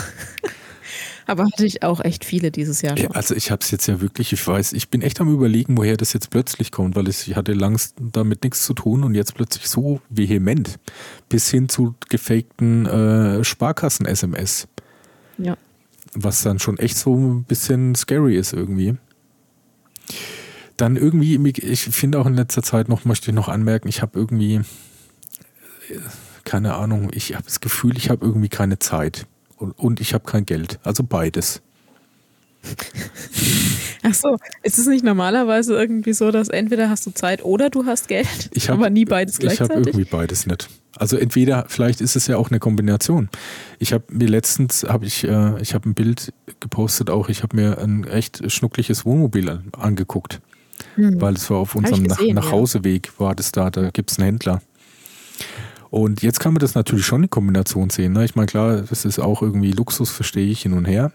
aber hatte ich auch echt viele dieses Jahr schon. Also ich habe es jetzt ja wirklich, ich weiß, ich bin echt am überlegen, woher das jetzt plötzlich kommt, weil ich hatte langst damit nichts zu tun und jetzt plötzlich so vehement bis hin zu gefakten äh, Sparkassen-SMS. Ja. Was dann schon echt so ein bisschen scary ist irgendwie. Dann irgendwie, ich finde auch in letzter Zeit noch, möchte ich noch anmerken, ich habe irgendwie, keine Ahnung, ich habe das Gefühl, ich habe irgendwie keine Zeit und, und ich habe kein Geld. Also beides. Ach so, ist es nicht normalerweise irgendwie so, dass entweder hast du Zeit oder du hast Geld, hab, aber nie beides gleichzeitig? Ich habe irgendwie beides nicht. Also entweder, vielleicht ist es ja auch eine Kombination. Ich habe mir letztens, habe ich, äh, ich habe ein Bild gepostet auch, ich habe mir ein echt schnuckliches Wohnmobil angeguckt, hm. weil es war auf unserem gesehen, Nach Nachhauseweg, ja. war das da, da gibt es einen Händler. Und jetzt kann man das natürlich schon in Kombination sehen. Ne? Ich meine, klar, das ist auch irgendwie Luxus, verstehe ich hin und her.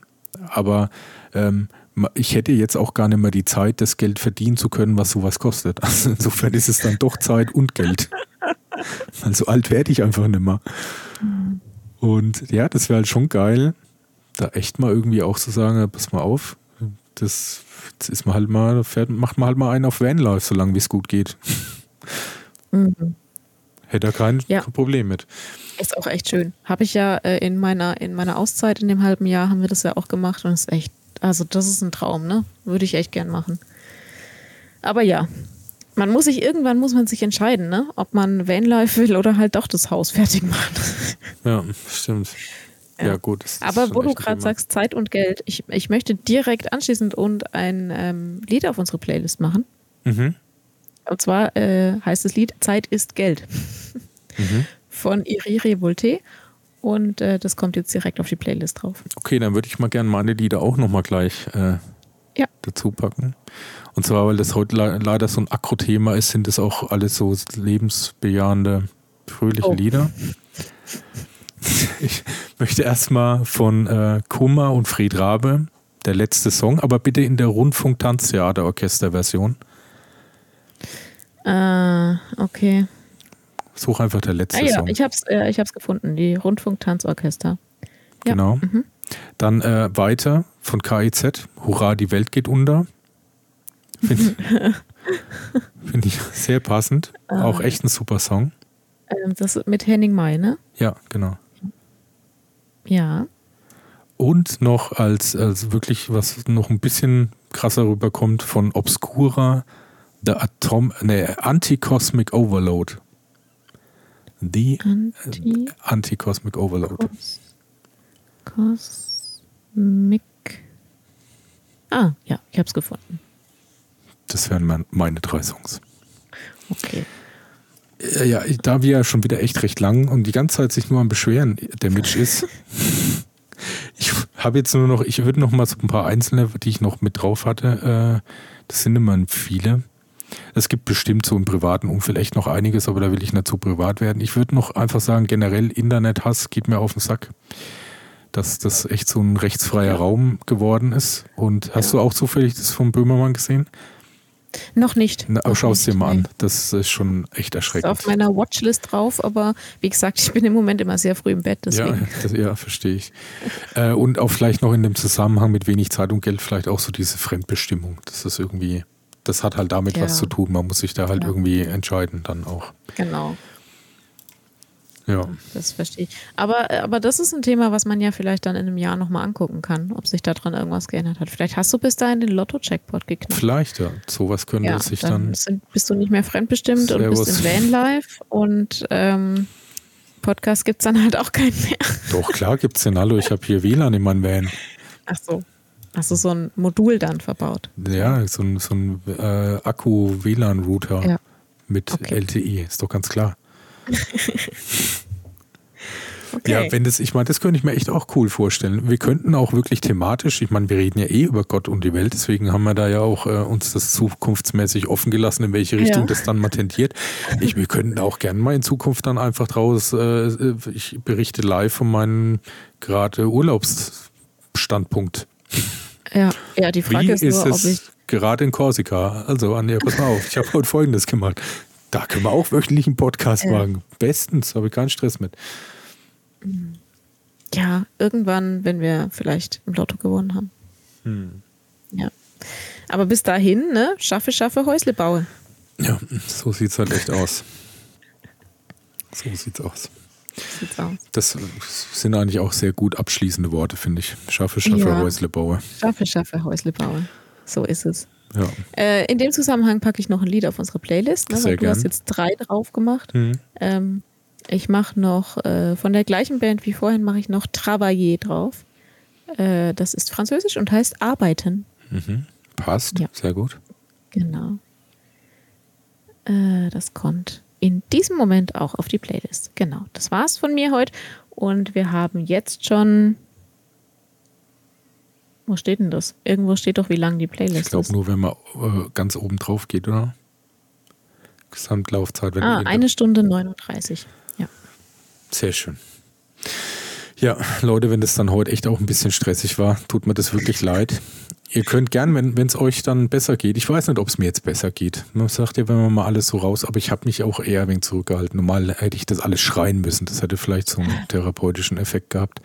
Aber ähm, ich hätte jetzt auch gar nicht mehr die Zeit, das Geld verdienen zu können, was sowas kostet. Also insofern ist es dann doch Zeit und Geld. Also alt werde ich einfach nicht mehr. Und ja, das wäre halt schon geil, da echt mal irgendwie auch zu sagen, pass mal auf, das, ist man halt mal, fährt, macht man halt mal einen auf Vanlife, solange wie es gut geht. Mhm. Hätte er kein ja. Problem mit. Ist auch echt schön. Habe ich ja äh, in meiner, in meiner Auszeit in dem halben Jahr haben wir das ja auch gemacht und ist echt, also das ist ein Traum, ne? Würde ich echt gern machen. Aber ja, man muss sich, irgendwann muss man sich entscheiden, ne? Ob man Vanlife will oder halt doch das Haus fertig machen. Ja, stimmt. Ja, ja gut. Aber wo du gerade sagst, Zeit und Geld, ich, ich möchte direkt anschließend und ein ähm, Lied auf unsere Playlist machen. Mhm. Und zwar äh, heißt das Lied Zeit ist Geld mhm. von Iriri Volte. Und äh, das kommt jetzt direkt auf die Playlist drauf. Okay, dann würde ich mal gerne meine Lieder auch nochmal gleich äh, ja. dazu packen. Und zwar, weil das heute le leider so ein Akro-Thema ist, sind das auch alles so lebensbejahende, fröhliche oh. Lieder. Ich möchte erstmal von äh, Kummer und Fried Rabe, der letzte Song, aber bitte in der Rundfunk-Tanztheater-Orchester-Version. Ah, okay. Such einfach der letzte ah, ja, Song. Ich hab's, äh, ich hab's gefunden, die Rundfunk-Tanzorchester. Ja. Genau. Mhm. Dann äh, weiter von KIZ, Hurra, die Welt geht unter. Finde ich, find ich, sehr passend. Ah. Auch echt ein super Song. Ähm, das mit Henning May, ne? Ja, genau. Ja. Und noch als, als wirklich, was noch ein bisschen krasser rüberkommt, von Obscura The Atom, ne, Anti-Cosmic Overload. The Anti Anti-Cosmic Overload. Cosmic. Ah, ja, ich hab's gefunden. Das wären meine drei Songs. Okay. Ja, da wir ja schon wieder echt recht lang und die ganze Zeit sich nur am Beschweren der Mitch ist. ich habe jetzt nur noch, ich würde noch mal so ein paar einzelne, die ich noch mit drauf hatte. Äh, das sind immer viele. Es gibt bestimmt so im privaten Umfeld echt noch einiges, aber da will ich nicht zu privat werden. Ich würde noch einfach sagen, generell Internethass geht mir auf den Sack. Dass das echt so ein rechtsfreier Raum geworden ist. Und hast ja. du auch zufällig das vom Böhmermann gesehen? Noch nicht. Na, schau es dir mal an. Das ist schon echt erschreckend. Ist auf meiner Watchlist drauf, aber wie gesagt, ich bin im Moment immer sehr früh im Bett. Deswegen. Ja, das, ja verstehe ich. äh, und auch vielleicht noch in dem Zusammenhang mit wenig Zeit und Geld vielleicht auch so diese Fremdbestimmung. Das ist irgendwie das hat halt damit ja. was zu tun. Man muss sich da halt ja. irgendwie entscheiden dann auch. Genau. Ja. Das verstehe ich. Aber, aber das ist ein Thema, was man ja vielleicht dann in einem Jahr nochmal angucken kann, ob sich daran irgendwas geändert hat. Vielleicht hast du bis dahin den Lotto-Checkpot geknackt. Vielleicht, ja. Sowas könnte ja, sich dann. dann sind, bist du nicht mehr fremdbestimmt Servus. und bist in Vanlife und ähm, Podcast gibt es dann halt auch keinen mehr. Doch, klar gibt es den. Hallo, ich habe hier WLAN in meinem Van. Ach so. Hast du so ein Modul dann verbaut? Ja, so ein, so ein äh, Akku-WLAN-Router ja. mit okay. LTE, ist doch ganz klar. okay. Ja, wenn das, ich meine, das könnte ich mir echt auch cool vorstellen. Wir könnten auch wirklich thematisch, ich meine, wir reden ja eh über Gott und die Welt, deswegen haben wir da ja auch äh, uns das zukunftsmäßig offen gelassen, in welche Richtung ja. das dann mal tendiert. Ich, wir könnten auch gerne mal in Zukunft dann einfach draus, äh, ich berichte live von meinem gerade Urlaubsstandpunkt. Ja, ja die Frage Wie ist, nur, ist es gerade in Korsika? Also, Anja, pass mal auf, ich habe heute Folgendes gemacht. Da können wir auch wöchentlich einen Podcast ja. machen. Bestens, habe ich keinen Stress mit. Ja, irgendwann, wenn wir vielleicht im Lotto gewonnen haben. Hm. Ja. Aber bis dahin, ne, schaffe, schaffe, Häusle baue. Ja, so sieht es halt echt aus. So sieht's aus. Sieht's aus. Das sind eigentlich auch sehr gut abschließende Worte, finde ich. Schaffe, schaffe, ja. Häusle baue. Schaffe, schaffe, Häusle baue. So ist es. Ja. Äh, in dem Zusammenhang packe ich noch ein Lied auf unsere Playlist. Ne, Sehr du hast jetzt drei drauf gemacht. Mhm. Ähm, ich mache noch äh, von der gleichen Band wie vorhin mache ich noch Travailler drauf. Äh, das ist französisch und heißt Arbeiten. Mhm. Passt, ja. sehr gut. Genau. Äh, das kommt in diesem Moment auch auf die Playlist. Genau, das war's von mir heute. Und wir haben jetzt schon. Wo steht denn das? Irgendwo steht doch, wie lang die Playlist ist. Ich glaube nur, wenn man äh, ganz oben drauf geht, oder? Gesamtlaufzeit. Wenn ah, eine Stunde 39. Ja. Sehr schön. Ja, Leute, wenn das dann heute echt auch ein bisschen stressig war, tut mir das wirklich leid. Ihr könnt gern, wenn es euch dann besser geht. Ich weiß nicht, ob es mir jetzt besser geht. Man sagt ja, wenn man mal alles so raus, aber ich habe mich auch eher ein wenig zurückgehalten. Normal hätte ich das alles schreien müssen. Das hätte vielleicht so einen therapeutischen Effekt gehabt.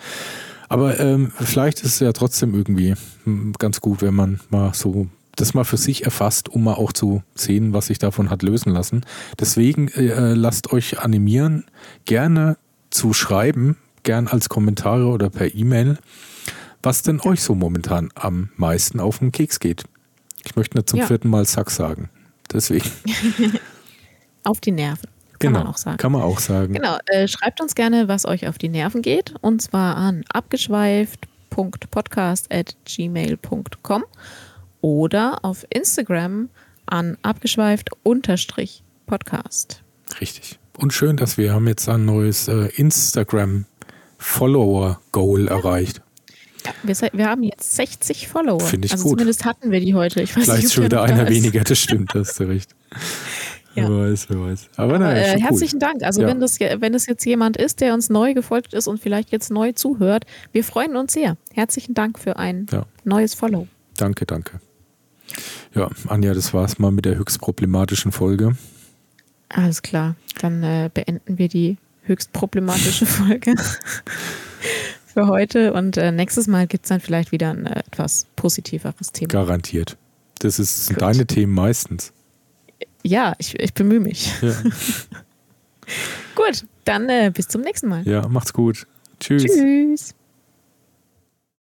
Aber ähm, vielleicht ist es ja trotzdem irgendwie hm, ganz gut, wenn man mal so das mal für sich erfasst, um mal auch zu sehen, was sich davon hat lösen lassen. Deswegen äh, lasst euch animieren, gerne zu schreiben, gern als Kommentare oder per E-Mail was denn euch so momentan am meisten auf den Keks geht. Ich möchte nicht zum ja. vierten Mal Sack sagen. Deswegen. auf die Nerven. Kann genau, man auch sagen. Kann man auch sagen. Genau. Äh, schreibt uns gerne, was euch auf die Nerven geht. Und zwar an abgeschweift.podcast.gmail.com oder auf Instagram an abgeschweift-podcast. Richtig. Und schön, dass wir haben jetzt ein neues äh, Instagram-Follower-Goal ja. erreicht. Ja, wir, wir, haben jetzt 60 Follower. Finde ich also gut. Zumindest hatten wir die heute. Ich weiß Vielleicht nicht, schon wieder einer weniger, das stimmt, hast du recht. Ja. Wer weiß, wer weiß. Aber, Aber äh, herzlichen cool. Dank. Also, ja. wenn, das, wenn es jetzt jemand ist, der uns neu gefolgt ist und vielleicht jetzt neu zuhört, wir freuen uns sehr. Herzlichen Dank für ein ja. neues Follow. Danke, danke. Ja, Anja, das war's mal mit der höchst problematischen Folge. Alles klar. Dann äh, beenden wir die höchst problematische Folge für heute. Und äh, nächstes Mal gibt es dann vielleicht wieder ein äh, etwas positiveres Thema. Garantiert. Das ist, sind deine Themen meistens. Ja, ich, ich bemühe mich. Ja. gut, dann äh, bis zum nächsten Mal. Ja, macht's gut. Tschüss. Tschüss.